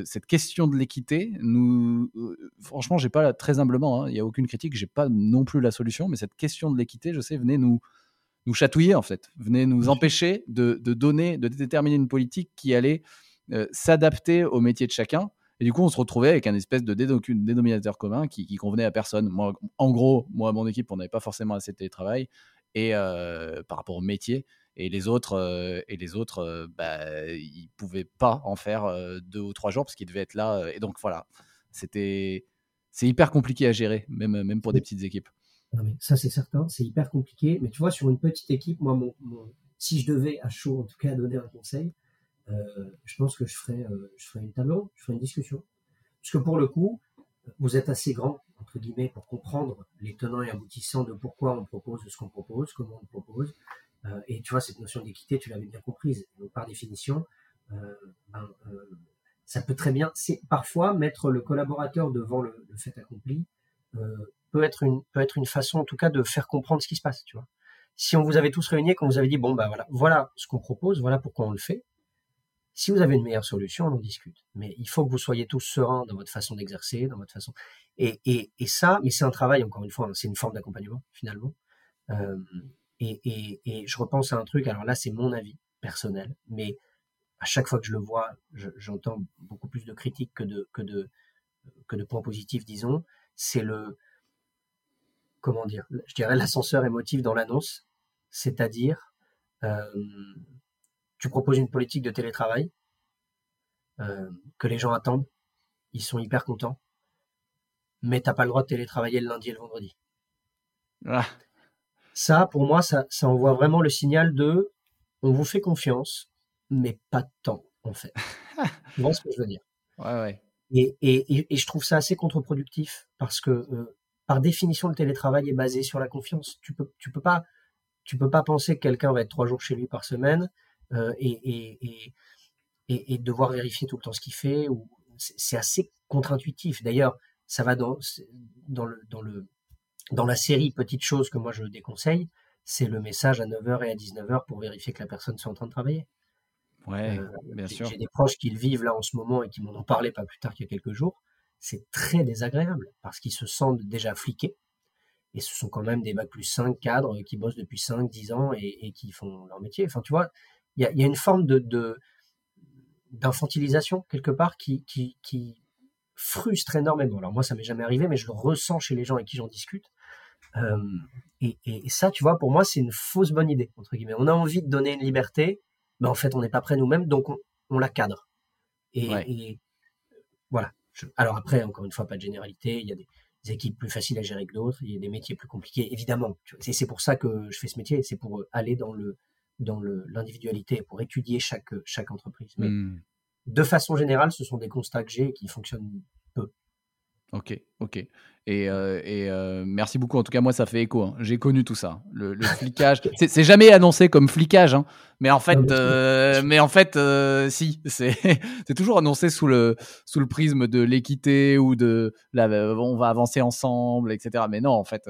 cette question de l'équité, nous, franchement, j'ai pas très humblement, hein, il n'y a aucune critique, j'ai pas non plus la solution, mais cette question de l'équité, je sais, venez nous, nous chatouiller en fait, venait nous empêcher de, donner, de déterminer une politique qui allait euh, s'adapter au métier de chacun. Et du coup, on se retrouvait avec un espèce de dénominateur commun qui, convenait à personne. Moi, en gros, moi, mon équipe, on n'avait pas forcément assez de télétravail et euh, par rapport au métier. Et les autres, euh, et les autres, bah, ils pouvaient pas en faire deux ou trois jours parce qu'ils devaient être là. et donc voilà, c'était, c'est hyper compliqué à gérer, même, même pour des petites équipes. Non, mais ça, c'est certain, c'est hyper compliqué. Mais tu vois, sur une petite équipe, moi, mon, si je devais, à chaud, en tout cas, donner un conseil, euh, je pense que je ferais, euh, je ferais une table je ferais une discussion. Parce que pour le coup, vous êtes assez grand, entre guillemets, pour comprendre les tenants et aboutissants de pourquoi on propose ce qu'on propose, comment on propose. Euh, et tu vois, cette notion d'équité, tu l'avais bien comprise. Donc, par définition, ben, ça peut très bien, c'est parfois mettre le collaborateur devant le, fait accompli peut être une peut être une façon en tout cas de faire comprendre ce qui se passe, tu vois. Si on vous avait tous réunis, qu'on vous avait dit bon bah voilà, voilà ce qu'on propose, voilà pourquoi on le fait. Si vous avez une meilleure solution, on en discute. Mais il faut que vous soyez tous sereins dans votre façon d'exercer, dans votre façon. Et, et, et ça, mais c'est un travail encore une fois, hein, c'est une forme d'accompagnement finalement. Euh, et, et, et, je repense à un truc. Alors là, c'est mon avis personnel, mais à chaque fois que je le vois, j'entends beaucoup plus de critiques que de que de que de points positifs, disons. C'est le comment dire, je dirais l'ascenseur émotif dans l'annonce, c'est-à-dire euh, tu proposes une politique de télétravail euh, que les gens attendent, ils sont hyper contents, mais t'as pas le droit de télétravailler le lundi et le vendredi. Ah. Ça, pour moi, ça, ça envoie vraiment le signal de on vous fait confiance, mais pas de temps, en fait. tu vois ce que je veux dire? Ouais, ouais. Et, et, et, je trouve ça assez contre-productif parce que euh, par définition, le télétravail est basé sur la confiance. Tu peux, tu peux pas, tu peux pas penser que quelqu'un va être trois jours chez lui par semaine euh, et, et, et, et, devoir vérifier tout le temps ce qu'il fait. Ou c'est assez contre-intuitif. D'ailleurs, ça va dans dans le dans le dans la série Petites choses que moi je déconseille, c'est le message à 9h et à 19h pour vérifier que la personne soit en train de travailler. Ouais, euh, bien sûr. J'ai des proches qui le vivent là en ce moment et qui m'en ont parlé pas plus tard qu'il y a quelques jours c'est très désagréable parce qu'ils se sentent déjà fliqués. Et ce sont quand même des bacs plus 5 cadres qui bossent depuis 5, 10 ans et, qui font leur métier. Enfin, tu vois, il y a, une forme de, d'infantilisation quelque part qui, qui, frustre énormément. Alors moi, ça m'est jamais arrivé, mais je le ressens chez les gens avec qui j'en discute. Euh, et, ça, tu vois, pour moi, c'est une fausse bonne idée, entre guillemets. On a envie de donner une liberté, mais en fait, on n'est pas prêt nous-mêmes, donc on, la cadre. et, voilà alors après, encore une fois, pas de généralité. Il y a des, équipes plus faciles à gérer que d'autres. Il y a des métiers plus compliqués, évidemment. C'est pour ça que je fais ce métier. C'est pour euh, aller dans le dans l'individualité pour étudier chaque, chaque entreprise. Mais mmh. de façon générale, ce sont des constats que j'ai qui fonctionnent peu. Ok, ok. Et, euh, et euh, merci beaucoup. En tout cas, moi, ça fait écho. Hein. J'ai connu tout ça. Le, le flicage, c'est jamais annoncé comme flicage, hein. mais en fait, euh, mais en fait, si, c'est toujours annoncé sous le sous le prisme de l'équité ou de on va avancer ensemble, etc. Mais non, en fait,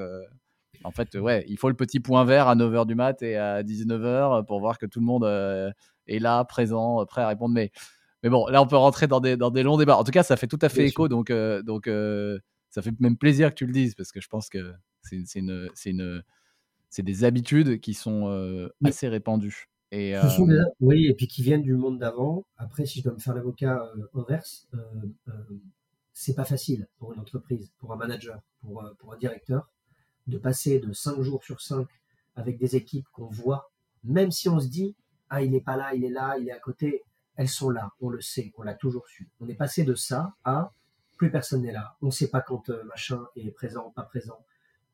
en fait, ouais, il faut le petit point vert à 9h du mat et à 19h pour voir que tout le monde est là, présent, prêt à répondre. Mais mais bon, là, on peut rentrer dans des, dans des longs débats. En tout cas, ça fait tout à fait écho. Donc, euh, donc euh, ça fait même plaisir que tu le dises parce que je pense que c'est une, une, c'est des habitudes qui sont euh, assez répandues. Et, oui, et puis qui viennent du monde d'avant. Après, si je dois me faire l'avocat inverse, c'est pas facile pour une entreprise, pour un manager, pour, pour un directeur, de passer de 5 jours sur 5 avec des équipes qu'on voit, même si on se dit, ah, il n'est pas là, il est là, il est à côté, elles sont là, on le sait, on l'a toujours su. On est passé de ça à plus personne n'est là, on ne sait pas quand euh, machin est présent ou pas présent,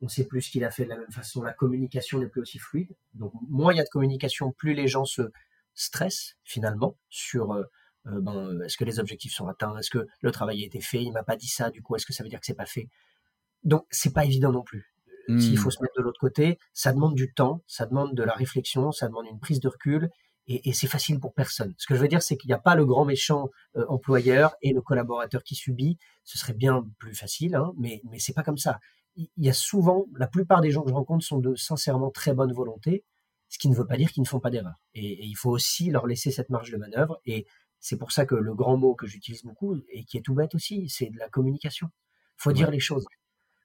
on ne sait plus ce qu'il a fait de la même façon, la communication n'est plus aussi fluide. Donc moins il y a de communication, plus les gens se stressent finalement sur euh, euh, ben, est-ce que les objectifs sont atteints, est-ce que le travail a été fait, il m'a pas dit ça, du coup est-ce que ça veut dire que c'est pas fait? Donc c'est pas évident non plus. S'il faut se mettre de l'autre côté, ça demande du temps, ça demande de la réflexion, ça demande une prise de recul et, et c'est facile pour personne. Ce que je veux dire, c'est qu'il n'y a pas le grand méchant euh, employeur et le collaborateur qui subit. Ce serait bien plus facile, hein, mais mais c'est pas comme ça. Il y a souvent, la plupart des gens que je rencontre sont de sincèrement très bonne volonté, ce qui ne veut pas dire qu'ils ne font pas d'erreur. Et, et, il faut aussi leur laisser cette marge de manœuvre. Et c'est pour ça que le grand mot que j'utilise beaucoup et qui est tout bête aussi, c'est de la communication. Faut dire les choses.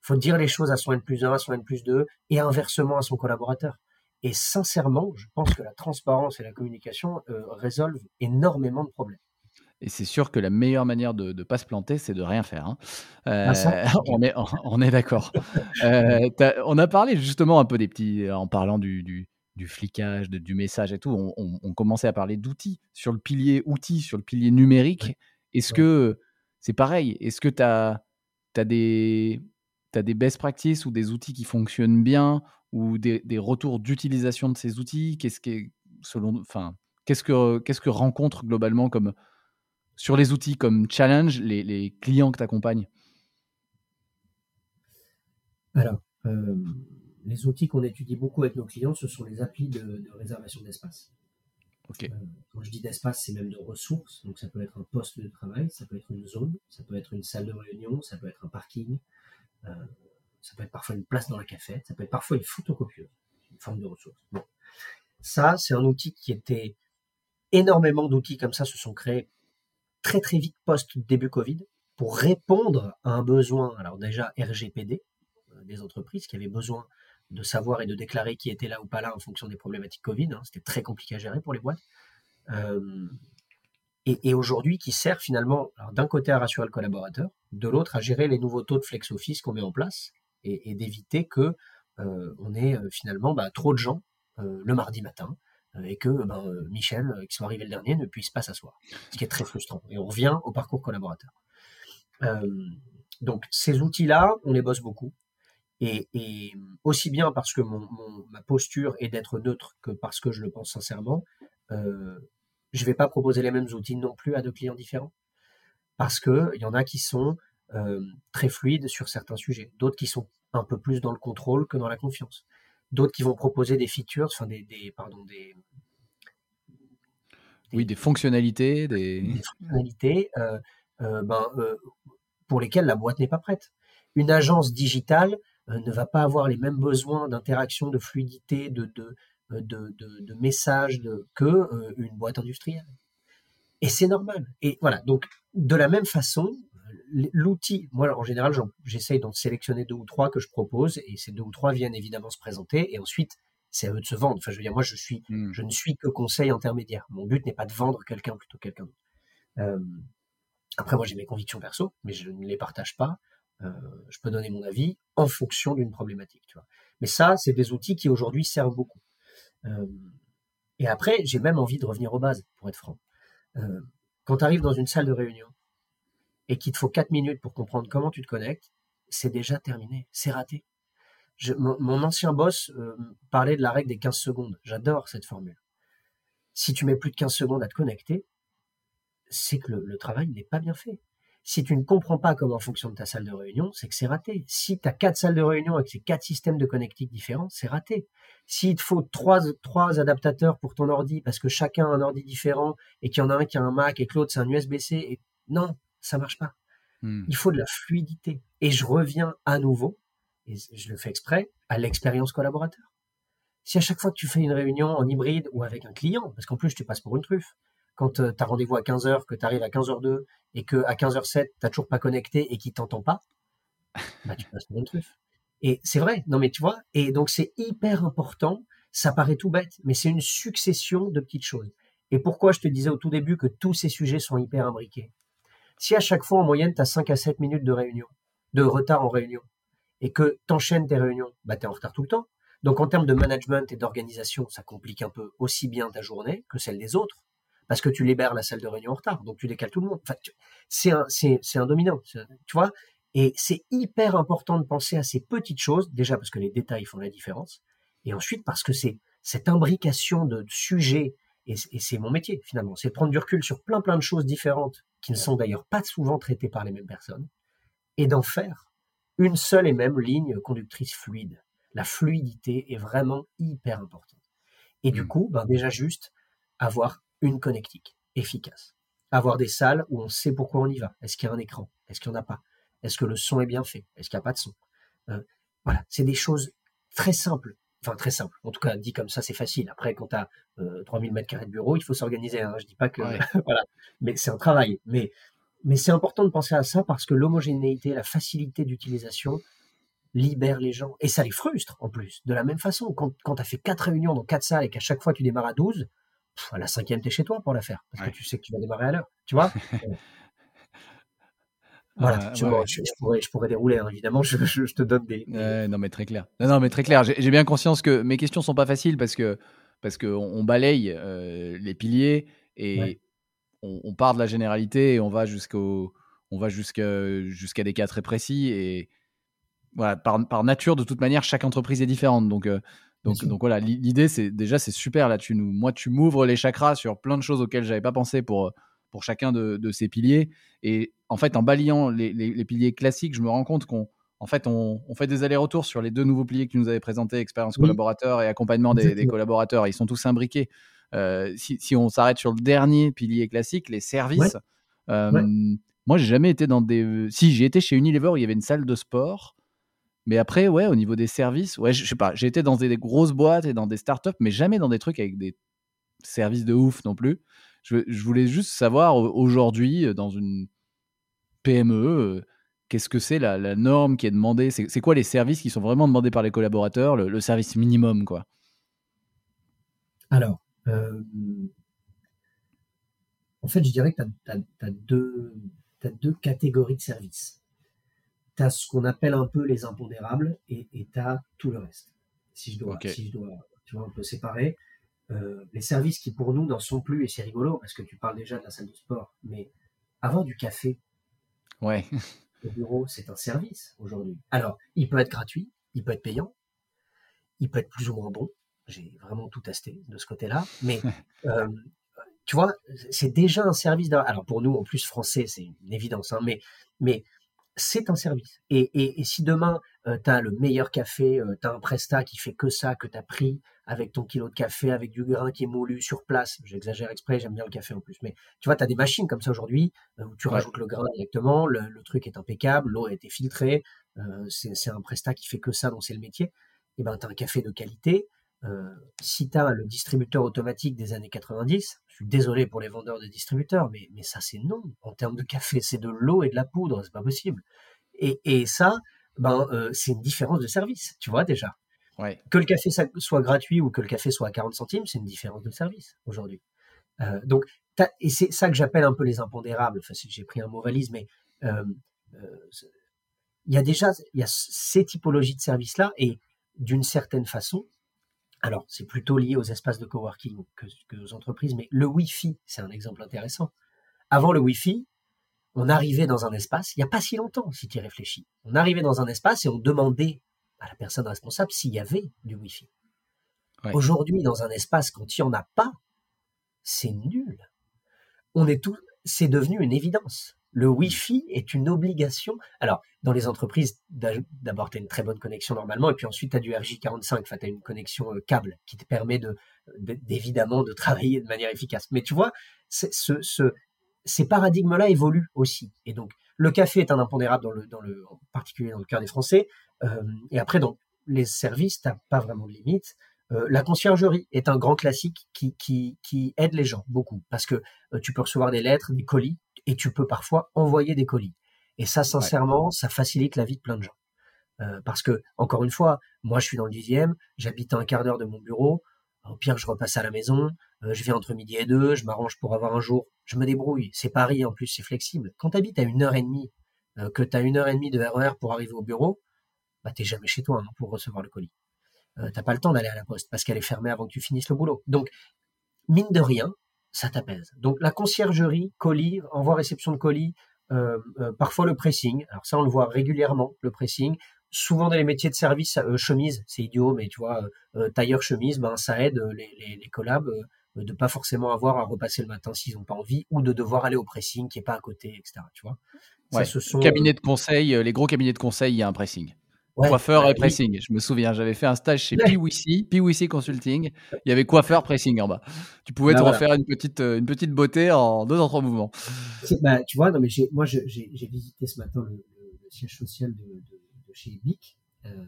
Faut dire les choses à son N plus 1, à son N plus 2 et inversement à son collaborateur. Et sincèrement, je pense que la transparence et la communication euh, résolvent énormément de problèmes. Et c'est sûr que la meilleure manière de ne pas se planter, c'est de rien faire. Hein. Euh, on est, on est d'accord. Euh, on a parlé justement un peu des petits, en parlant du, du, du flicage, du message et tout. On, on, commençait à parler d'outils sur le pilier outils, sur le pilier numérique. Est-ce que c'est pareil Est-ce que tu as, as, des, as des best practices ou des outils qui fonctionnent bien ou des, retours d'utilisation de ces outils? Qu'est-ce que, selon, enfin, qu'est-ce que, qu'est-ce que rencontrent globalement comme sur les outils comme challenge les, clients que tu accompagnes? Alors, euh, les outils qu'on étudie beaucoup avec nos clients, ce sont les applis de, réservation d'espace. Euh, quand je dis d'espace, c'est même de ressources. Donc, ça peut être un poste de travail, ça peut être une zone, ça peut être une salle de réunion, ça peut être un parking. Euh, ça peut être parfois une place dans la cafette, ça peut être parfois une photocopieuse, une forme de ressource. Ça, c'est un outil qui était énormément d'outils comme ça se sont créés très très vite post début Covid pour répondre à un besoin. Alors déjà RGPD euh, des entreprises qui avaient besoin de savoir et de déclarer qui était là ou pas là en fonction des problématiques Covid. Hein. C'était très compliqué à gérer pour les boîtes. Euh, et, aujourd'hui qui sert finalement d'un côté à rassurer le collaborateur, de l'autre à gérer les nouveaux taux de flex office qu'on met en place et, d'éviter que euh, on ait euh, finalement bah, trop de gens euh, le mardi matin et que ben, Michel, qui soit arrivé le dernier, ne puisse pas s'asseoir. Ce qui est très frustrant. Et on revient au parcours collaborateur. donc ces outils-là, on les bosse beaucoup. Et, aussi bien parce que mon, ma posture est d'être neutre que parce que je le pense sincèrement, je ne vais pas proposer les mêmes outils non plus à deux clients différents. Parce qu'il y en a qui sont très fluide sur certains sujets, d'autres qui sont un peu plus dans le contrôle que dans la confiance, d'autres qui vont proposer des features, enfin des, pardon, des, oui, des fonctionnalités, des, fonctionnalités euh, euh, ben, pour lesquelles la boîte n'est pas prête. Une agence digitale ne va pas avoir les mêmes besoins d'interaction, de fluidité, de, de, de, de, messages que une boîte industrielle. Et c'est normal. Et voilà. Donc, de la même façon, l'outil, moi en général, j'essaye d'en sélectionner deux ou trois que je propose, et ces deux ou trois viennent évidemment se présenter, et ensuite c'est à eux de se vendre. Enfin, je veux dire, moi je suis, hmm. je ne suis que conseil intermédiaire. Mon but n'est pas de vendre quelqu'un plutôt que quelqu'un d'autre. Euh, après, moi j'ai mes convictions perso, mais je ne les partage pas. Euh, je peux donner mon avis en fonction d'une problématique, tu vois. Mais ça, c'est des outils qui aujourd'hui servent beaucoup. Euh, et après, j'ai même envie de revenir aux bases, pour être franc. quand tu arrives dans une salle de réunion, et qu'il te faut 4 minutes pour comprendre comment tu te connectes, c'est déjà terminé, c'est raté. mon, ancien boss euh, parlait de la règle des 15 secondes. J'adore cette formule. Si tu mets plus de 15 secondes à te connecter, c'est que le, travail n'est pas bien fait. Si tu ne comprends pas comment fonctionne ta salle de réunion, c'est que c'est raté. Si tu as quatre salles de réunion avec ces quatre systèmes de connectique différents, c'est raté. S'il te faut trois, adaptateurs pour ton ordi parce que chacun a un ordi différent et qu'il y en a un qui a un Mac et que l'autre c'est un USB-C, non, ça marche pas. Hmm. Il faut de la fluidité. Et je reviens à nouveau, et je le fais exprès, à l'expérience collaborateur. Si à chaque fois que tu fais une réunion en hybride ou avec un client, parce qu'en plus tu passes pour une truffe, quand euh, tu as rendez-vous à 15h, que tu arrives à 15h02 et que à 15h07, tu n'as toujours pas connecté et qu'il t'entend pas, bah, tu passes pour une truffe. Et c'est vrai, non mais tu vois, et donc c'est hyper important, ça paraît tout bête, mais c'est une succession de petites choses. Et pourquoi je te disais au tout début que tous ces sujets sont hyper imbriqués? Si à chaque fois en moyenne tu as 5 à 7 minutes de réunion, de retard en réunion, et que tu enchaînes tes réunions, bah tu es en retard tout le temps. Donc en termes de management et d'organisation, ça complique un peu aussi bien ta journée que celle des autres parce que tu libères la salle de réunion en retard, donc tu décales tout le monde. Enfin, c'est un, c'est, un dominant, tu vois? Et c'est hyper important de penser à ces petites choses, déjà parce que les détails font la différence, et ensuite parce que c'est cette imbrication de sujets, et, c'est mon métier finalement, c'est prendre du recul sur plein plein de choses différentes qui ne sont d'ailleurs pas souvent traitées par les mêmes personnes, et d'en faire une seule et même ligne conductrice fluide. La fluidité est vraiment hyper importante. Et du mmh. coup, ben déjà juste avoir une connectique efficace. Avoir des salles où on sait pourquoi on y va. Est-ce qu'il y a un écran? Est-ce qu'il n'y en a pas? Est-ce que le son est bien fait? Est-ce qu'il n'y a pas de son? Euh, Voilà, c'est des choses très simples. Enfin, très simples. En tout cas, dit comme ça, c'est facile. Après, quand tu as 3000 mètres carrés de bureau, il faut s'organiser. Hein. Je dis pas que... voilà. Mais c'est un travail. Mais, mais c'est important de penser à ça parce que l'homogénéité, la facilité d'utilisation libère les gens. Et ça les frustre, en plus. De la même façon, quand, quand tu as fait quatre réunions dans quatre salles et qu'à chaque fois tu démarres à 12, à la cinquième, t'es chez toi pour la faire, parce que tu sais que tu vas démarrer à l'heure, tu vois? Voilà, je, pourrais, je, pourrais, dérouler, hein, évidemment, je, te donne des, non, mais très clair. Non, mais très clair. J'ai bien conscience que mes questions sont pas faciles parce que parce qu'on on balaye euh, les piliers et on, part de la généralité et on va jusqu'au on va jusqu'à des cas très précis et voilà par, par, nature de toute manière chaque entreprise est différente donc euh, donc, donc voilà, l'idée, c'est déjà, c'est super. Là, tu nous, moi, tu m'ouvres les chakras sur plein de choses auxquelles j'avais pas pensé pour, pour chacun de, ces piliers. Et en fait, en balayant les, piliers classiques, je me rends compte qu'on en fait, on, fait des allers-retours sur les deux nouveaux piliers que tu nous avais présentés, expérience collaborateur et accompagnement des, collaborateurs. Ils sont tous imbriqués. Euh, si, on s'arrête sur le dernier pilier classique, les services, euh, moi, j'ai jamais été dans des. Si, j'ai été chez Unilever où il y avait une salle de sport. Mais après, ouais, au niveau des services, ouais, je, sais pas, j'ai été dans des, grosses boîtes et dans des startups, mais jamais dans des trucs avec des services de ouf non plus. Je, voulais juste savoir aujourd'hui, euh, dans une PME, euh, qu'est-ce que c'est la, norme qui est demandée? C'est quoi les services qui sont vraiment demandés par les collaborateurs, le, service minimum, quoi? Alors, euh, en fait, je dirais que tu as, deux catégories de services tu ce qu'on appelle un peu les impondérables et tu as tout le reste. Si je dois, si je dois tu vois, un peu séparer. Euh, les services qui pour nous n'en sont plus, et c'est rigolo parce que tu parles déjà de la salle de sport, mais avoir du café ouais. au bureau, c'est un service aujourd'hui. Alors, il peut être gratuit, il peut être payant, il peut être plus ou moins bon. J'ai vraiment tout testé de ce côté-là, mais euh, tu vois, c'est déjà un service. Alors pour nous, en plus français, c'est une évidence, hein, mais, mais c'est un service. Et, si demain, euh, tu as le meilleur café, euh, tu as un prestat qui fait que ça, que tu as pris avec ton kilo de café, avec du grain qui est moulu sur place, j'exagère exprès, j'aime bien le café en plus, mais tu vois, tu as des machines comme ça aujourd'hui, euh, où tu rajoutes le grain directement, le, truc est impeccable, l'eau a été filtrée, c'est un prestat qui fait que ça, donc c'est le métier. Et ben, tu as un café de qualité, euh, si tu as le distributeur automatique des années 90, je suis désolé pour les vendeurs de distributeurs, mais, mais ça c'est non. En termes de café, c'est de l'eau et de la poudre, c'est pas possible. Et, et ça, ben, euh, c'est une différence de service, tu vois déjà. Ouais. Que le café soit gratuit ou que le café soit à 40 centimes, c'est une différence de service aujourd'hui. Euh, donc, et c'est ça que j'appelle un peu les impondérables. Enfin, j'ai pris un mot valise, mais euh, il y a déjà il y a ces typologies de services-là et d'une certaine façon, alors, c'est plutôt lié aux espaces de coworking que, que aux entreprises, mais le Wi-Fi, c'est un exemple intéressant. Avant le Wi-Fi, on arrivait dans un espace, il n'y a pas si longtemps, si tu y réfléchis. On arrivait dans un espace et on demandait à la personne responsable s'il y avait du Wi-Fi. Aujourd'hui, dans un espace, quand il n'y en a pas, c'est nul. On est tout, c'est devenu une évidence. Le Wi-Fi est une obligation. Alors, dans les entreprises, d'abord, tu as une très bonne connexion normalement, et puis ensuite, tu as du RJ45, enfin, tu as une connexion euh, câble qui te permet de, d'évidemment de travailler de manière efficace. Mais tu vois, ce, ce, ces paradigmes-là évoluent aussi. Et donc, le café est un impondérable dans le, dans le, en particulier dans le cœur des Français. Euh, et après, dans les services, t'as pas vraiment de limite. Euh, la conciergerie est un grand classique qui, qui, qui aide les gens beaucoup parce que euh, tu peux recevoir des lettres, des colis et tu peux parfois envoyer des colis. Et ça, sincèrement, ça facilite la vie de plein de gens. Euh, parce que, encore une fois, moi, je suis dans le dixième, j'habite à un quart d'heure de mon bureau. Au pire, je repasse à la maison, je viens entre midi et deux, je m'arrange pour avoir un jour, je me débrouille. C'est Paris, en plus, c'est flexible. Quand tu à une heure et demie, que tu as une heure et demie de RER e pour arriver au bureau, bah, t'es jamais chez toi hein, pour recevoir le colis. Euh, t'as pas le temps d'aller à la poste parce qu'elle est fermée avant que tu finisses le boulot. Donc, mine de rien, ça t'apaise. Donc, la conciergerie, colis, envoi réception de colis, euh, euh, parfois le pressing. Alors ça, on le voit régulièrement, le pressing. Souvent dans les métiers de service, chemise, c'est idiot, mais tu vois, tailleur chemise, ben ça aide les, les, les collabs de pas forcément avoir à repasser le matin s'ils n'ont pas envie, ou de devoir aller au pressing qui est pas à côté, etc. Tu vois. Ouais, ce sont, cabinet de conseil, les gros cabinets de conseil, il y a un pressing coiffeur et pressing. Je me souviens, j'avais fait un stage chez PwC, PwC Consulting. Il y avait coiffeur, pressing en bas. Tu pouvais bah, te refaire une petite, euh, une petite beauté en deux en trois mouvements. Bah, tu vois, non, mais moi, j'ai visité ce matin le, siège social de, de, chez BIC. Euh,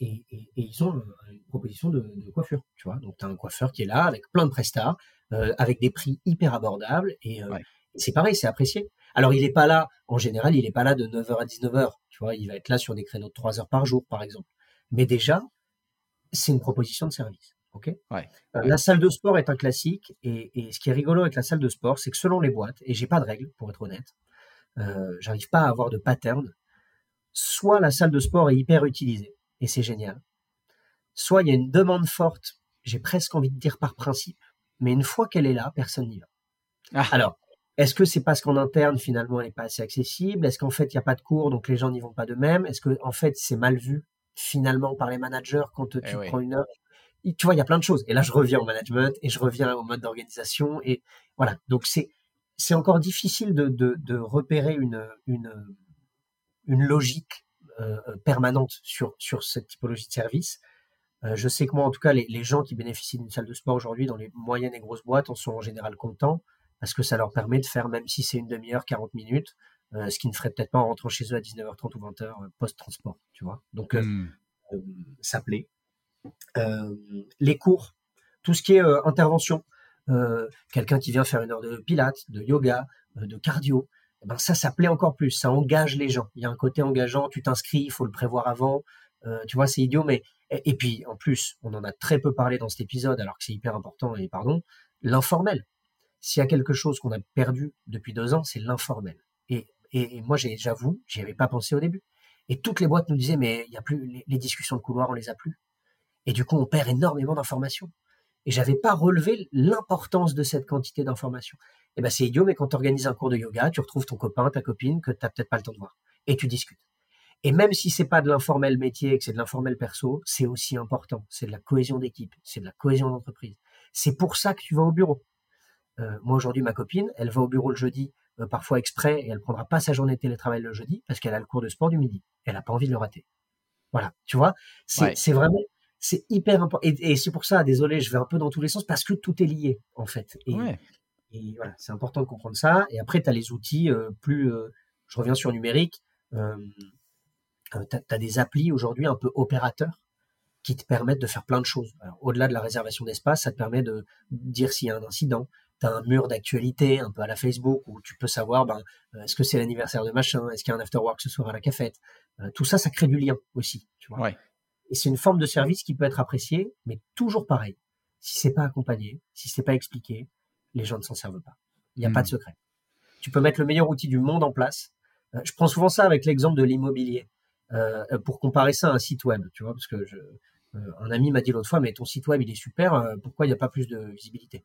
et, et, ils ont une proposition de, coiffure, tu vois. Donc, tu as un coiffeur qui est là avec plein de prestats, euh, avec des prix hyper abordables. Et c'est pareil, c'est apprécié. Alors, il n'est pas là, en général, il n'est pas là de 9h à 19h il va être là sur des créneaux de 3 heures par jour, par exemple. Mais déjà, c'est une proposition de service. ok? Euh, La salle de sport est un classique. Et, ce qui est rigolo avec la salle de sport, c'est que selon les boîtes, et j'ai pas de règles pour être honnête, euh, j'arrive pas à avoir de pattern. Soit la salle de sport est hyper utilisée, et c'est génial. Soit il y a une demande forte, j'ai presque envie de dire par principe, mais une fois qu'elle est là, personne n'y va. Ah. Alors, est-ce que c'est parce qu'en interne, finalement, elle n'est pas assez accessible? Est-ce qu'en fait, il n'y a pas de cours, donc les gens n'y vont pas de même Est-ce que en fait, c'est mal vu, finalement, par les managers quand eh tu prends une heure? Tu vois, il y a plein de choses. Et là, je reviens au management et je reviens au mode d'organisation. Et voilà. Donc, c'est, c'est encore difficile de, de, repérer une, une, une logique euh, permanente sur, sur cette typologie de service. Euh, je sais que moi, en tout cas, les, les gens qui bénéficient d'une salle de sport aujourd'hui dans les moyennes et grosses boîtes en sont en général contents parce que ça leur permet de faire, même si c'est une demi-heure, 40 minutes, euh, ce qui ne ferait peut-être pas en rentrant chez eux à 19h30 ou 20h euh, post-transport, tu vois. Donc, mmh. ça plaît. les cours, tout ce qui est intervention, quelqu'un qui vient faire une heure de pilates, de yoga, de cardio, eh ben ça, ça plaît encore plus. Ça engage les gens. Il y a un côté engageant. Tu t'inscris, il faut le prévoir avant. tu vois, c'est idiot, mais et, puis en plus, on en a très peu parlé dans cet épisode, alors que c'est hyper important. Et pardon, l'informel. S'il y a quelque chose qu'on a perdu depuis deux ans, c'est l'informel. Et, et, moi, j'avoue, j'y avais pas pensé au début. Et toutes les boîtes nous disaient, mais il y a plus les, discussions de couloir, on les a plus. Et du coup, on perd énormément d'informations. Et j'avais pas relevé l'importance de cette quantité d'informations. Eh ben c'est idiot, mais quand tu organises un cours de yoga, tu retrouves ton copain, ta copine que tu peut-être pas le temps de voir, et tu discutes. Et même si c'est pas de l'informel métier, que c'est de l'informel perso, c'est aussi important. C'est de la cohésion d'équipe, c'est de la cohésion d'entreprise. C'est pour ça que tu vas au bureau. Euh, moi aujourd'hui, ma copine, elle va au bureau le jeudi, euh, parfois exprès, et elle prendra pas sa journée de télétravail le jeudi parce qu'elle a le cours de sport du midi. Elle a pas envie de le rater. Voilà, tu vois, c'est vraiment, c'est hyper important. Et, c'est pour ça, désolé, je vais un peu dans tous les sens parce que tout est lié en fait. Et, et voilà, c'est important de comprendre ça. Et après, tu as les outils euh, plus, je reviens sur numérique. Euh, tu as, des applis aujourd'hui un peu opérateurs qui te permettent de faire plein de choses. Au-delà de la réservation d'espace, ça te permet de dire s'il y a un incident, tu as un mur d'actualité un peu à la Facebook où tu peux savoir ben, euh, est-ce que c'est l'anniversaire de machin, est-ce qu'il y a un after work ce soir à la cafette. Euh, tout ça, ça crée du lien aussi. Tu vois. Et c'est une forme de service qui peut être appréciée, mais toujours pareil. Si c'est pas accompagné, si c'est pas expliqué, les gens ne s'en servent pas. Il n'y a pas de hmm. secret. Tu peux mettre le meilleur outil du monde en place. Euh, je prends souvent ça avec l'exemple de l'immobilier pour comparer ça à un site web, tu vois, parce que je, un ami m'a dit l'autre fois, mais ton site web il est super, pourquoi il n'y a pas plus de visibilité?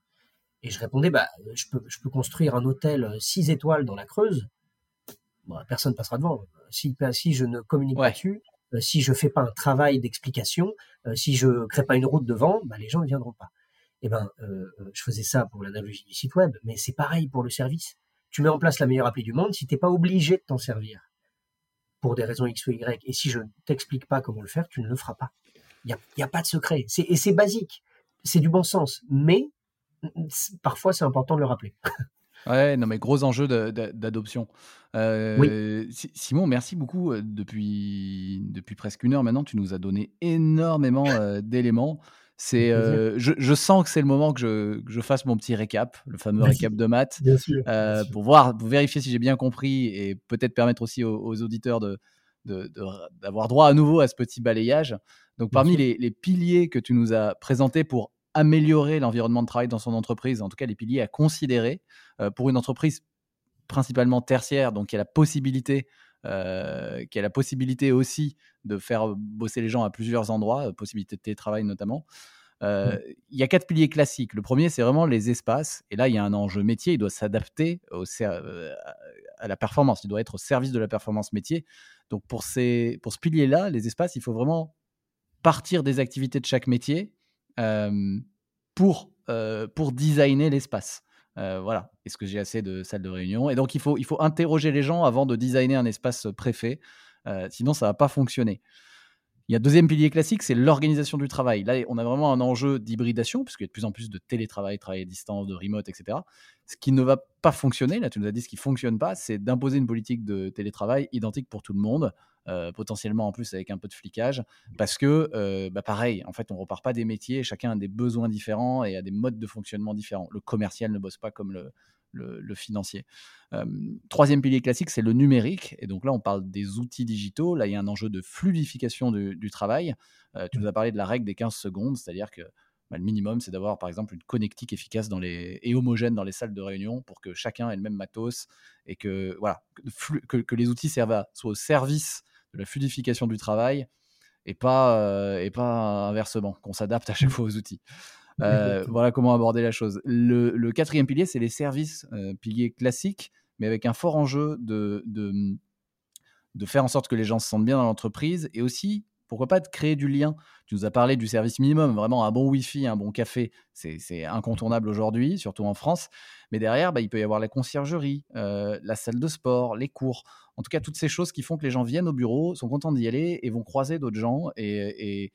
Et je répondais, bah, je peux, je peux construire un hôtel 6 étoiles dans la Creuse. Bon, personne passera devant. Si, si je ne communique pas dessus, euh, si je fais pas un travail d'explication, euh, si je crée pas une route devant, bah, les gens ne viendront pas. Eh ben, je faisais ça pour l'analogie du site web, mais c'est pareil pour le service. Tu mets en place la meilleure appli du monde si t'es pas obligé de t'en servir pour des raisons X ou Y. Et si je ne t'explique pas comment le faire, tu ne le feras pas. Il n'y a, a, pas de secret. Et c'est basique. C'est du bon sens. Mais parfois, c'est important de le rappeler. Ouais, non, mais gros enjeu d'adoption. Euh, Simon, merci beaucoup. Euh, depuis, depuis presque une heure maintenant, tu nous as donné énormément euh, d'éléments. C'est, je, sens que c'est le moment que je, fasse mon petit récap, le fameux récap de maths, pour voir, pour vérifier si j'ai bien compris et peut-être permettre aussi aux, auditeurs de, d'avoir droit à nouveau à ce petit balayage. Donc, parmi les, les, piliers que tu nous as présentés pour améliorer l'environnement de travail dans son entreprise, en tout cas les piliers à considérer euh, pour une entreprise principalement tertiaire, donc qui a la possibilité, euh, qui a la possibilité aussi de faire bosser les gens à plusieurs endroits, euh, possibilité de télétravail notamment. Il y a quatre piliers classiques. Le premier, c'est vraiment les espaces. Et là, il y a un enjeu métier. Il doit s'adapter à la performance. Il doit être au service de la performance métier. Donc, pour, ces, pour ce pilier-là, les espaces, il faut vraiment partir des activités de chaque métier pour, pour designer l'espace. Voilà. Est-ce que j'ai assez de salles de réunion? Et donc, il faut, il faut interroger les gens avant de designer un espace préfet. sinon, ça ne va pas fonctionner. Il y a deuxième pilier classique, c'est l'organisation du travail. Là, on a vraiment un enjeu d'hybridation, puisqu'il y a de plus en plus de télétravail, travail à distance, de remote, etc. Ce qui ne va pas fonctionner, là tu nous as dit ce qui ne fonctionne pas, c'est d'imposer une politique de télétravail identique pour tout le monde, euh, potentiellement en plus avec un peu de flicage, parce que, euh, bah pareil, en fait, on repart pas des métiers, chacun a des besoins différents et a des modes de fonctionnement différents. Le commercial ne bosse pas comme le, le, financier. troisième pilier classique, c'est le numérique. Et donc là, on parle des outils digitaux. Là, il y a un enjeu de fluidification du, travail. Euh, tu nous as parlé de la règle des 15 secondes, c'est-à-dire que bah, le minimum, c'est d'avoir, par exemple, une connectique efficace et homogène dans les salles de réunion pour que chacun ait le même matos et que, voilà, que, les outils servent à, soient au service de la fluidification du travail et pas, euh, et pas inversement, qu'on s'adapte à chaque fois aux outils. Euh, voilà comment aborder la chose. Le, quatrième pilier, c'est les services, euh, piliers classiques, mais avec un fort enjeu de, de, de, faire en sorte que les gens se sentent bien dans l'entreprise et aussi, pourquoi pas, de créer du lien? Tu nous as parlé du service minimum, vraiment un bon Wi-Fi, un bon café, c'est incontournable aujourd'hui, surtout en France. Mais derrière, bah, il peut y avoir la conciergerie, euh, la salle de sport, les cours. En tout cas, toutes ces choses qui font que les gens viennent au bureau, sont contents d'y aller et vont croiser d'autres gens et,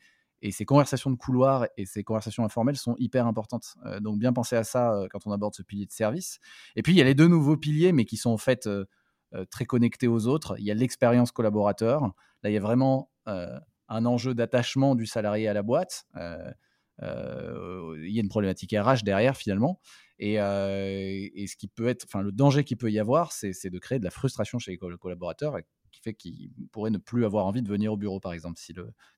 ces conversations de couloir et ces conversations informelles sont hyper importantes. Euh, donc bien penser à ça euh, quand on aborde ce pilier de service. Et puis il y a les deux nouveaux piliers, mais qui sont en fait très connectés aux autres. Il y a l'expérience collaborateur. Là, il y a vraiment un enjeu d'attachement du salarié à la boîte. il y a une problématique RH derrière finalement. Et, et, ce qui peut être, enfin, le danger qui peut y avoir, c'est de créer de la frustration chez les collaborateurs qui fait qu'il pourrait ne plus avoir envie de venir au bureau, par exemple, si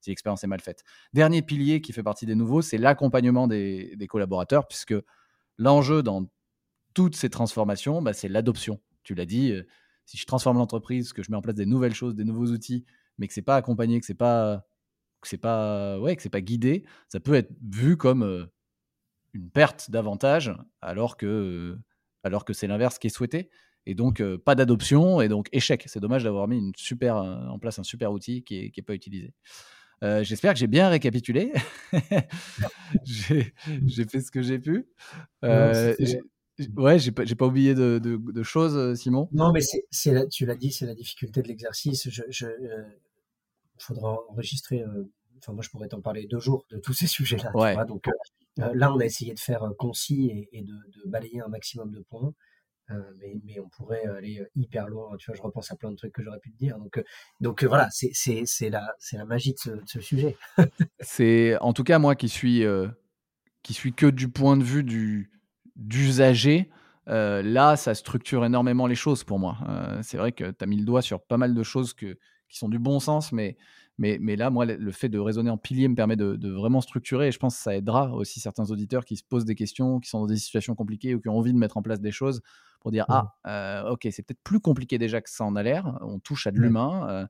l'expérience est mal faite. Dernier pilier qui fait partie des nouveaux, c'est l'accompagnement des, collaborateurs, puisque l'enjeu dans toutes ces transformations, bah, c'est l'adoption. Tu l'as dit, euh, si je transforme l'entreprise, que je mets en place des nouvelles choses, des nouveaux outils, mais que c'est pas accompagné, que c'est pas que c'est pas ouais, que c'est pas guidé, ça peut être vu comme euh, une perte d'avantage, alors que euh, alors que c'est l'inverse qui est souhaité. Et donc, euh, pas d'adoption et donc échec. C'est dommage d'avoir mis une super, euh, en place un super outil qui n'est pas utilisé. Euh, j'espère que j'ai bien récapitulé. j'ai fait ce que j'ai pu. Ouais, j'ai pas, pas oublié de, de, choses, Simon. Non, mais c'est tu l'as dit, c'est la difficulté de l'exercice. Il je, faudra enregistrer. Enfin, moi, je pourrais t'en parler deux jours de tous ces sujets-là. Ouais. Donc là, on a essayé de faire concis et, et de, de, balayer un maximum de points. Euh, mais, on pourrait aller euh, hyper loin. Tu vois, je repense à plein de trucs que j'aurais pu te dire. Donc, euh, donc voilà, c'est la, la magie de ce, sujet. c'est en tout cas moi qui suis, qui suis que du point de vue du d'usager. là, ça structure énormément les choses pour moi. c'est vrai que tu as mis le doigt sur pas mal de choses que, qui sont du bon sens, mais mais, mais, là, moi, le fait de raisonner en pilier me permet de, vraiment structurer et je pense que ça aidera aussi certains auditeurs qui se posent des questions, qui sont dans des situations compliquées ou qui ont envie de mettre en place des choses pour dire mmh. Ah, euh, ok, c'est peut-être plus compliqué déjà que ça en a l'air. On touche à de l'humain.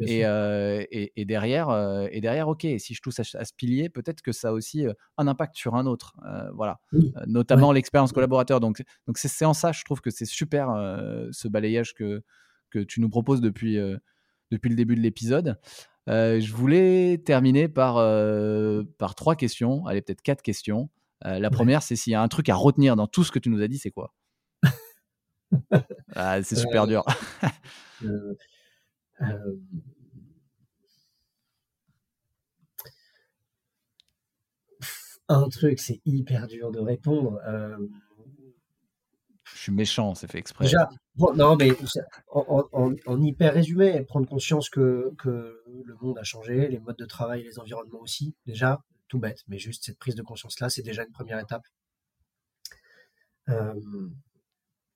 Euh, euh, et, et, derrière, et derrière, ok, si je touche à, ce pilier, peut-être que ça a aussi un impact sur un autre. voilà, notamment l'expérience collaborateur. Donc, donc c'est en ça, je trouve que c'est super ce balayage que, que tu nous proposes depuis, depuis le début de l'épisode. je voulais terminer par, par trois questions, allez, peut-être quatre questions. la première, c'est s'il y a un truc à retenir dans tout ce que tu nous as dit, c'est quoi? Ah, C'est super dur. Un truc, c'est hyper dur de répondre. Je suis méchant, c'est fait exprès. Déjà, non, mais en, hyper résumé, prendre conscience que, le monde a changé, les modes de travail, les environnements aussi. Déjà, tout bête, mais juste cette prise de conscience-là, c'est déjà une première étape.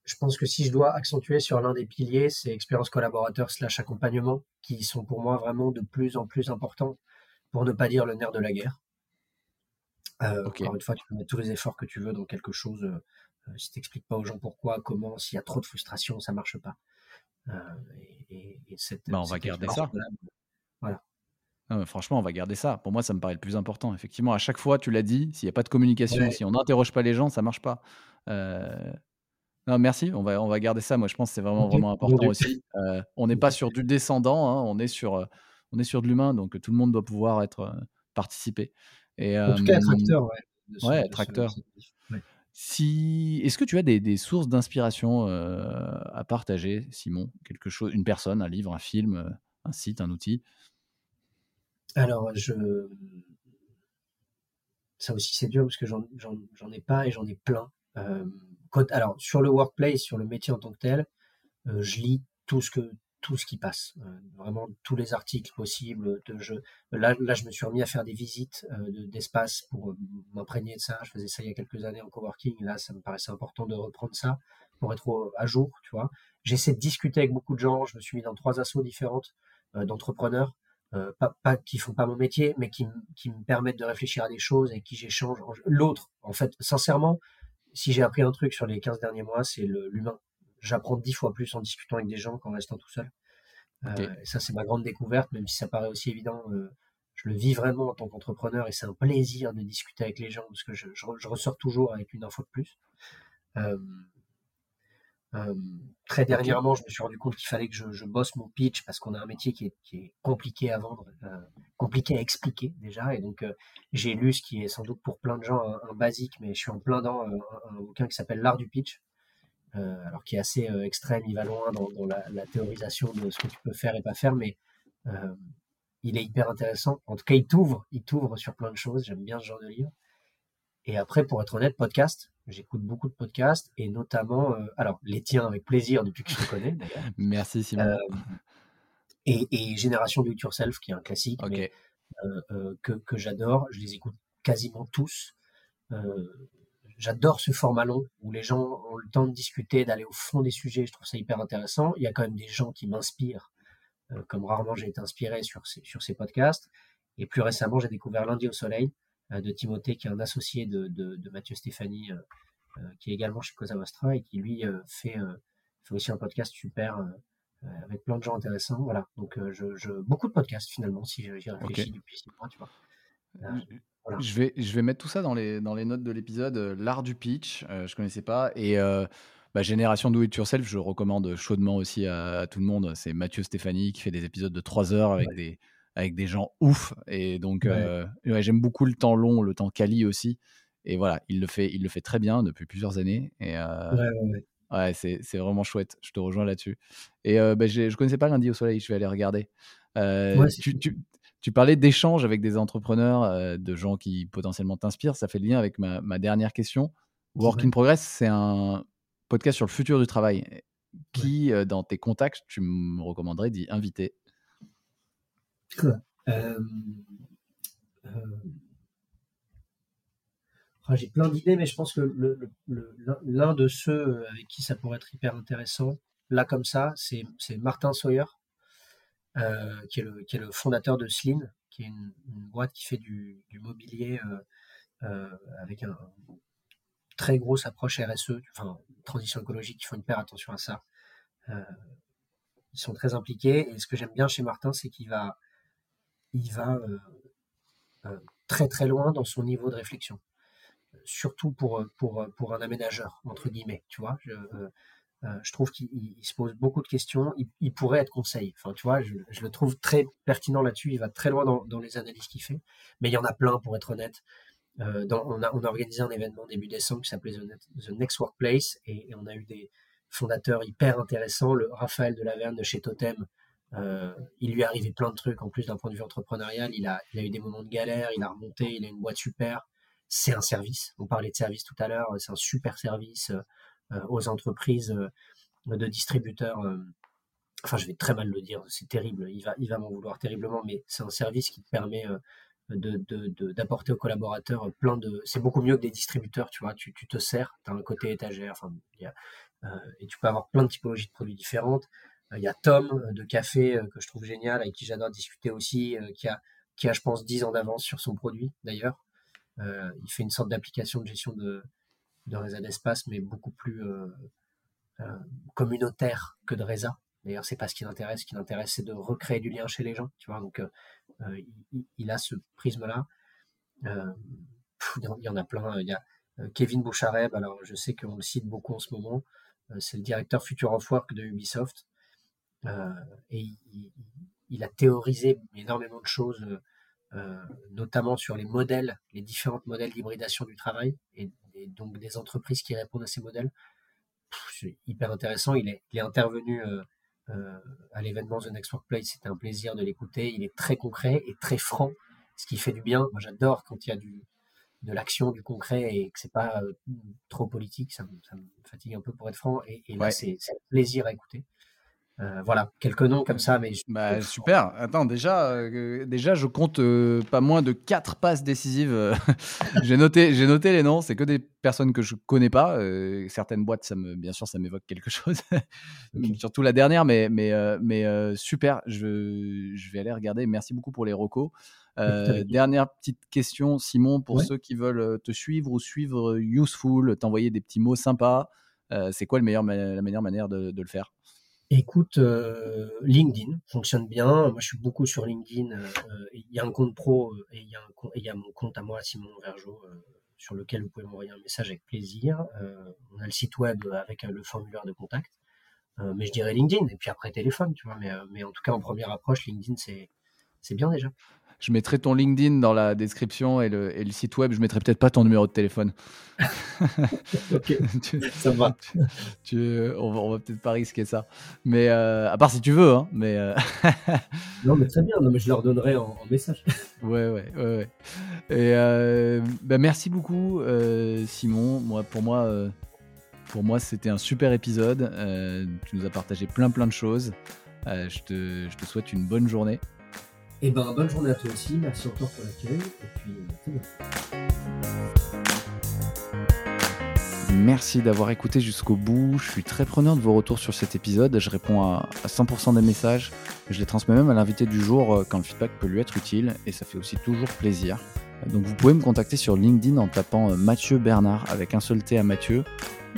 Je pense que si je dois accentuer sur l'un des piliers, c'est expérience collaborateur slash accompagnement, qui sont pour moi vraiment de plus en plus importants, pour ne pas dire le nerf de la guerre. Euh, encore une fois, tu peux mettre tous les efforts que tu veux dans quelque chose. Euh, euh, si tu n'expliques pas aux gens pourquoi, comment, s'il y a trop de frustration, ça marche pas. et, bah, on va garder ça. Voilà. franchement, on va garder ça. Pour moi, ça me paraît le plus important. Effectivement, à chaque fois, tu l'as dit, s'il n'y a pas de communication, si on n'interroge pas les gens, ça marche pas. Non, merci. On va, on va garder ça. Moi, je pense que c'est vraiment, vraiment important aussi. on n'est pas sur du descendant, hein, on, est sur, on est sur de l'humain, donc tout le monde doit pouvoir être. Et, en tout cas, être acteur, ouais. ouais, être acteur. Si... Est-ce que tu as des, des sources d'inspiration à partager, Simon? Quelque chose, une personne, un livre, un film, un site, un outil? Alors, je. Ça aussi, c'est dur parce que j'en ai pas et j'en ai plein. Alors, sur le workplace, sur le métier en tant que tel, je lis tout ce que tout ce qui passe, euh, vraiment tous les articles possibles. Là, là, je me suis remis à faire des visites euh, d'espace pour euh, m'imprégner de ça. Je faisais ça il y a quelques années en coworking. Là, ça me paraissait important de reprendre ça pour être à jour, tu vois. J'essaie de discuter avec beaucoup de gens. Je me suis mis dans trois assos différentes d'entrepreneurs, pas, pas, qui font pas mon métier, mais qui, qui me permettent de réfléchir à des choses et qui j'échange. L'autre, en fait, sincèrement, si j'ai appris un truc sur les 15 derniers mois, c'est l'humain j'apprends dix fois plus en discutant avec des gens qu'en restant tout seul. Euh, ça, c'est ma grande découverte, même si ça paraît aussi évident. Euh, je le vis vraiment en tant qu'entrepreneur et c'est un plaisir de discuter avec les gens parce que je, ressors toujours avec une info de plus. Euh, très dernièrement, je me suis rendu compte qu'il fallait que je, bosse mon pitch parce qu'on a un métier qui est, compliqué à vendre, compliqué à expliquer déjà. Et donc, j'ai lu ce qui est sans doute pour plein de gens un, basique, mais je suis en plein dans un bouquin qui s'appelle L'art du pitch euh, alors qui est assez euh, extrême, il va loin dans, la, théorisation de ce que tu peux faire et pas faire, mais euh, il est hyper intéressant. En tout cas, il t'ouvre, il t'ouvre sur plein de choses. J'aime bien ce genre de livre. Et après, pour être honnête, podcast. J'écoute beaucoup de podcasts et notamment, alors les tiens avec plaisir depuis que je te connais. Merci Simon. et, Génération Do It Yourself, qui est un classique, que, que j'adore. Je les écoute quasiment tous j'adore ce format long où les gens ont le temps de discuter, d'aller au fond des sujets. Je trouve ça hyper intéressant. Il y a quand même des gens qui m'inspirent, euh, comme rarement j'ai été inspiré sur ces, sur ces podcasts. Et plus récemment, j'ai découvert Lundi au Soleil euh, de Timothée, qui est un associé de, de, Mathieu Stéphanie, euh, qui est également chez Cosa Vostra et qui lui fait, fait aussi un podcast super avec plein de gens intéressants. Voilà. Donc, je, beaucoup de podcasts finalement, si j'y réfléchis depuis six mois, tu vois. Je, vais, je vais mettre tout ça dans les, dans les notes de l'épisode. Euh, l'art du pitch, euh, je connaissais pas. Et euh, bah, Génération Do It Yourself, je recommande chaudement aussi à, tout le monde. C'est Mathieu Stéphanie qui fait des épisodes de 3 heures avec, des, avec des gens ouf. Et donc, j'aime beaucoup le temps long, le temps quali aussi. Et voilà, il le fait, il le fait très bien depuis plusieurs années. Et ouais, c'est, vraiment chouette. Je te rejoins là-dessus. Et bah, je ne connaissais pas Lundi au Soleil, je vais aller regarder. tu, tu, tu parlais d'échanges avec des entrepreneurs, euh, de gens qui potentiellement t'inspirent. Ça fait le lien avec ma, dernière question. Work in Progress, c'est un podcast sur le futur du travail. Qui, euh, dans tes contacts, tu me recommanderais d'y inviter? Euh, ah, J'ai plein d'idées, mais je pense que l'un de ceux avec qui ça pourrait être hyper intéressant, là comme ça, c'est Martin Sawyer. Euh, qui, est le, fondateur de Slin, qui est une, boîte qui fait du, mobilier euh, euh, avec une très grosse approche RSE, enfin transition écologique, ils font paire attention à ça. ils sont très impliqués et ce que j'aime bien chez Martin, c'est qu'il va, il va très très loin dans son niveau de réflexion surtout pour, pour, pour un aménageur, entre guillemets, tu vois. Je, euh, trouve qu'il se pose beaucoup de questions. Il, pourrait être conseil. Enfin, tu vois, je, le trouve très pertinent là-dessus. Il va très loin dans, les analyses qu'il fait. Mais il y en a plein, pour être honnête. on, a, organisé un événement début décembre qui s'appelait The, Next Workplace et, on a eu des fondateurs hyper intéressants. Le Raphaël de Laverne de chez Totem, il lui est arrivé plein de trucs en plus d'un point de vue entrepreneurial. Il a, eu des moments de galère, il a remonté, il a une boîte super. C'est un service. On parlait de service tout à l'heure. C'est un super service aux entreprises de distributeurs enfin je vais très mal le dire, c'est terrible, il va, m'en vouloir terriblement, mais c'est un service qui te permet euh, d'apporter aux collaborateurs plein de... C'est beaucoup mieux que des distributeurs, tu vois, tu, te sers, tu as un côté étagère, euh, et tu peux avoir plein de typologies de produits différentes. Euh, il y a Tom de Café que je trouve génial, avec qui j'adore discuter aussi, qui, a, qui a, je pense, 10 ans d'avance sur son produit, d'ailleurs. il fait une sorte d'application de gestion de, de réseau d'espace, mais beaucoup plus communautaire que de Reza. D'ailleurs, c'est pas ce qui l'intéresse. Ce qui l'intéresse, c'est de recréer du lien chez les gens. Tu vois, donc euh, euh, il, a ce prisme-là. Euh, il y en a plein. Il y a Kevin Bouchareb. Alors, je sais qu'on le cite beaucoup en ce moment. c'est le directeur Future of Work de Ubisoft. Et il, a théorisé énormément de choses, notamment sur les modèles, les différents modèles d'hybridation du travail, et, donc des entreprises qui répondent à ces modèles. C'est hyper intéressant. Il est, il est intervenu euh, à l'événement The Next Workplace. C'était un plaisir de l'écouter. Il est très concret et très franc, ce qui fait du bien. Moi, j'adore quand il y a du, de l'action, du concret et que c'est pas euh, trop politique. Ça, ça, me fatigue un peu pour être franc. Et, là, c'est un plaisir à écouter. Euh, voilà, quelques noms comme ça, mais bah, super. Attends, déjà, euh, déjà, je compte euh, pas moins de quatre passes décisives. j'ai noté, j'ai noté les noms. C'est que des personnes que je connais pas. certaines boîtes, ça me, bien sûr, ça m'évoque quelque chose. Surtout la dernière, mais, mais, mais super. Je, je vais aller regarder. Merci beaucoup pour les recos. dernière petite question, Simon, pour ceux qui veulent te suivre ou suivre Useful, t'envoyer des petits mots sympas. c'est quoi le meilleur, la meilleure manière de, de le faire? Écoute, euh, LinkedIn fonctionne bien. Moi, je suis beaucoup sur LinkedIn. Euh, il y a un compte pro euh, et il y, a mon compte à moi, Simon Vergeot, sur lequel vous pouvez m'envoyer un message avec plaisir. on a le site web avec le formulaire de contact. mais je dirais LinkedIn et puis après téléphone, tu vois. Mais, mais en tout cas, en première approche, LinkedIn, c'est c'est bien déjà. Je mettrai ton LinkedIn dans la description et le, et le site web. Je mettrai peut-être pas ton numéro de téléphone. ok, ça va. Tu, on va, va peut-être pas risquer ça. Mais euh, à part si tu veux. Hein, mais euh, non, mais très bien. Non, mais je leur donnerai en, message. ouais, ouais, ouais, ouais. Et euh, bah, merci beaucoup, Simon. Moi, pour moi, pour moi, c'était un super épisode. tu nous as partagé plein, plein de choses. je, te, je te souhaite une bonne journée. Et eh ben bonne journée à toi aussi, merci encore pour l'accueil, et puis Merci d'avoir écouté jusqu'au bout. Je suis très preneur de vos retours sur cet épisode. Je réponds à 100% des messages. Je les transmets même à l'invité du jour euh, quand le feedback peut lui être utile et ça fait aussi toujours plaisir. Donc vous pouvez me contacter sur LinkedIn en tapant euh, Mathieu Bernard avec un seul T à Mathieu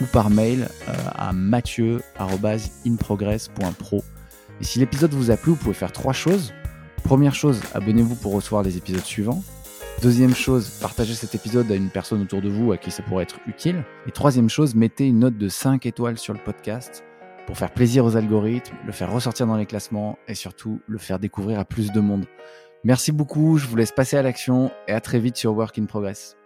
ou par mail euh, à mathieu.inprogress.pro. Et si l'épisode vous a plu, vous pouvez faire trois choses. Première chose, abonnez-vous pour recevoir les épisodes suivants. Deuxième chose, partagez cet épisode à une personne autour de vous à qui ça pourrait être utile. Et troisième chose, mettez une note de 5 étoiles sur le podcast pour faire plaisir aux algorithmes, le faire ressortir dans les classements et surtout le faire découvrir à plus de monde. Merci beaucoup, je vous laisse passer à l'action et à très vite sur Work in Progress.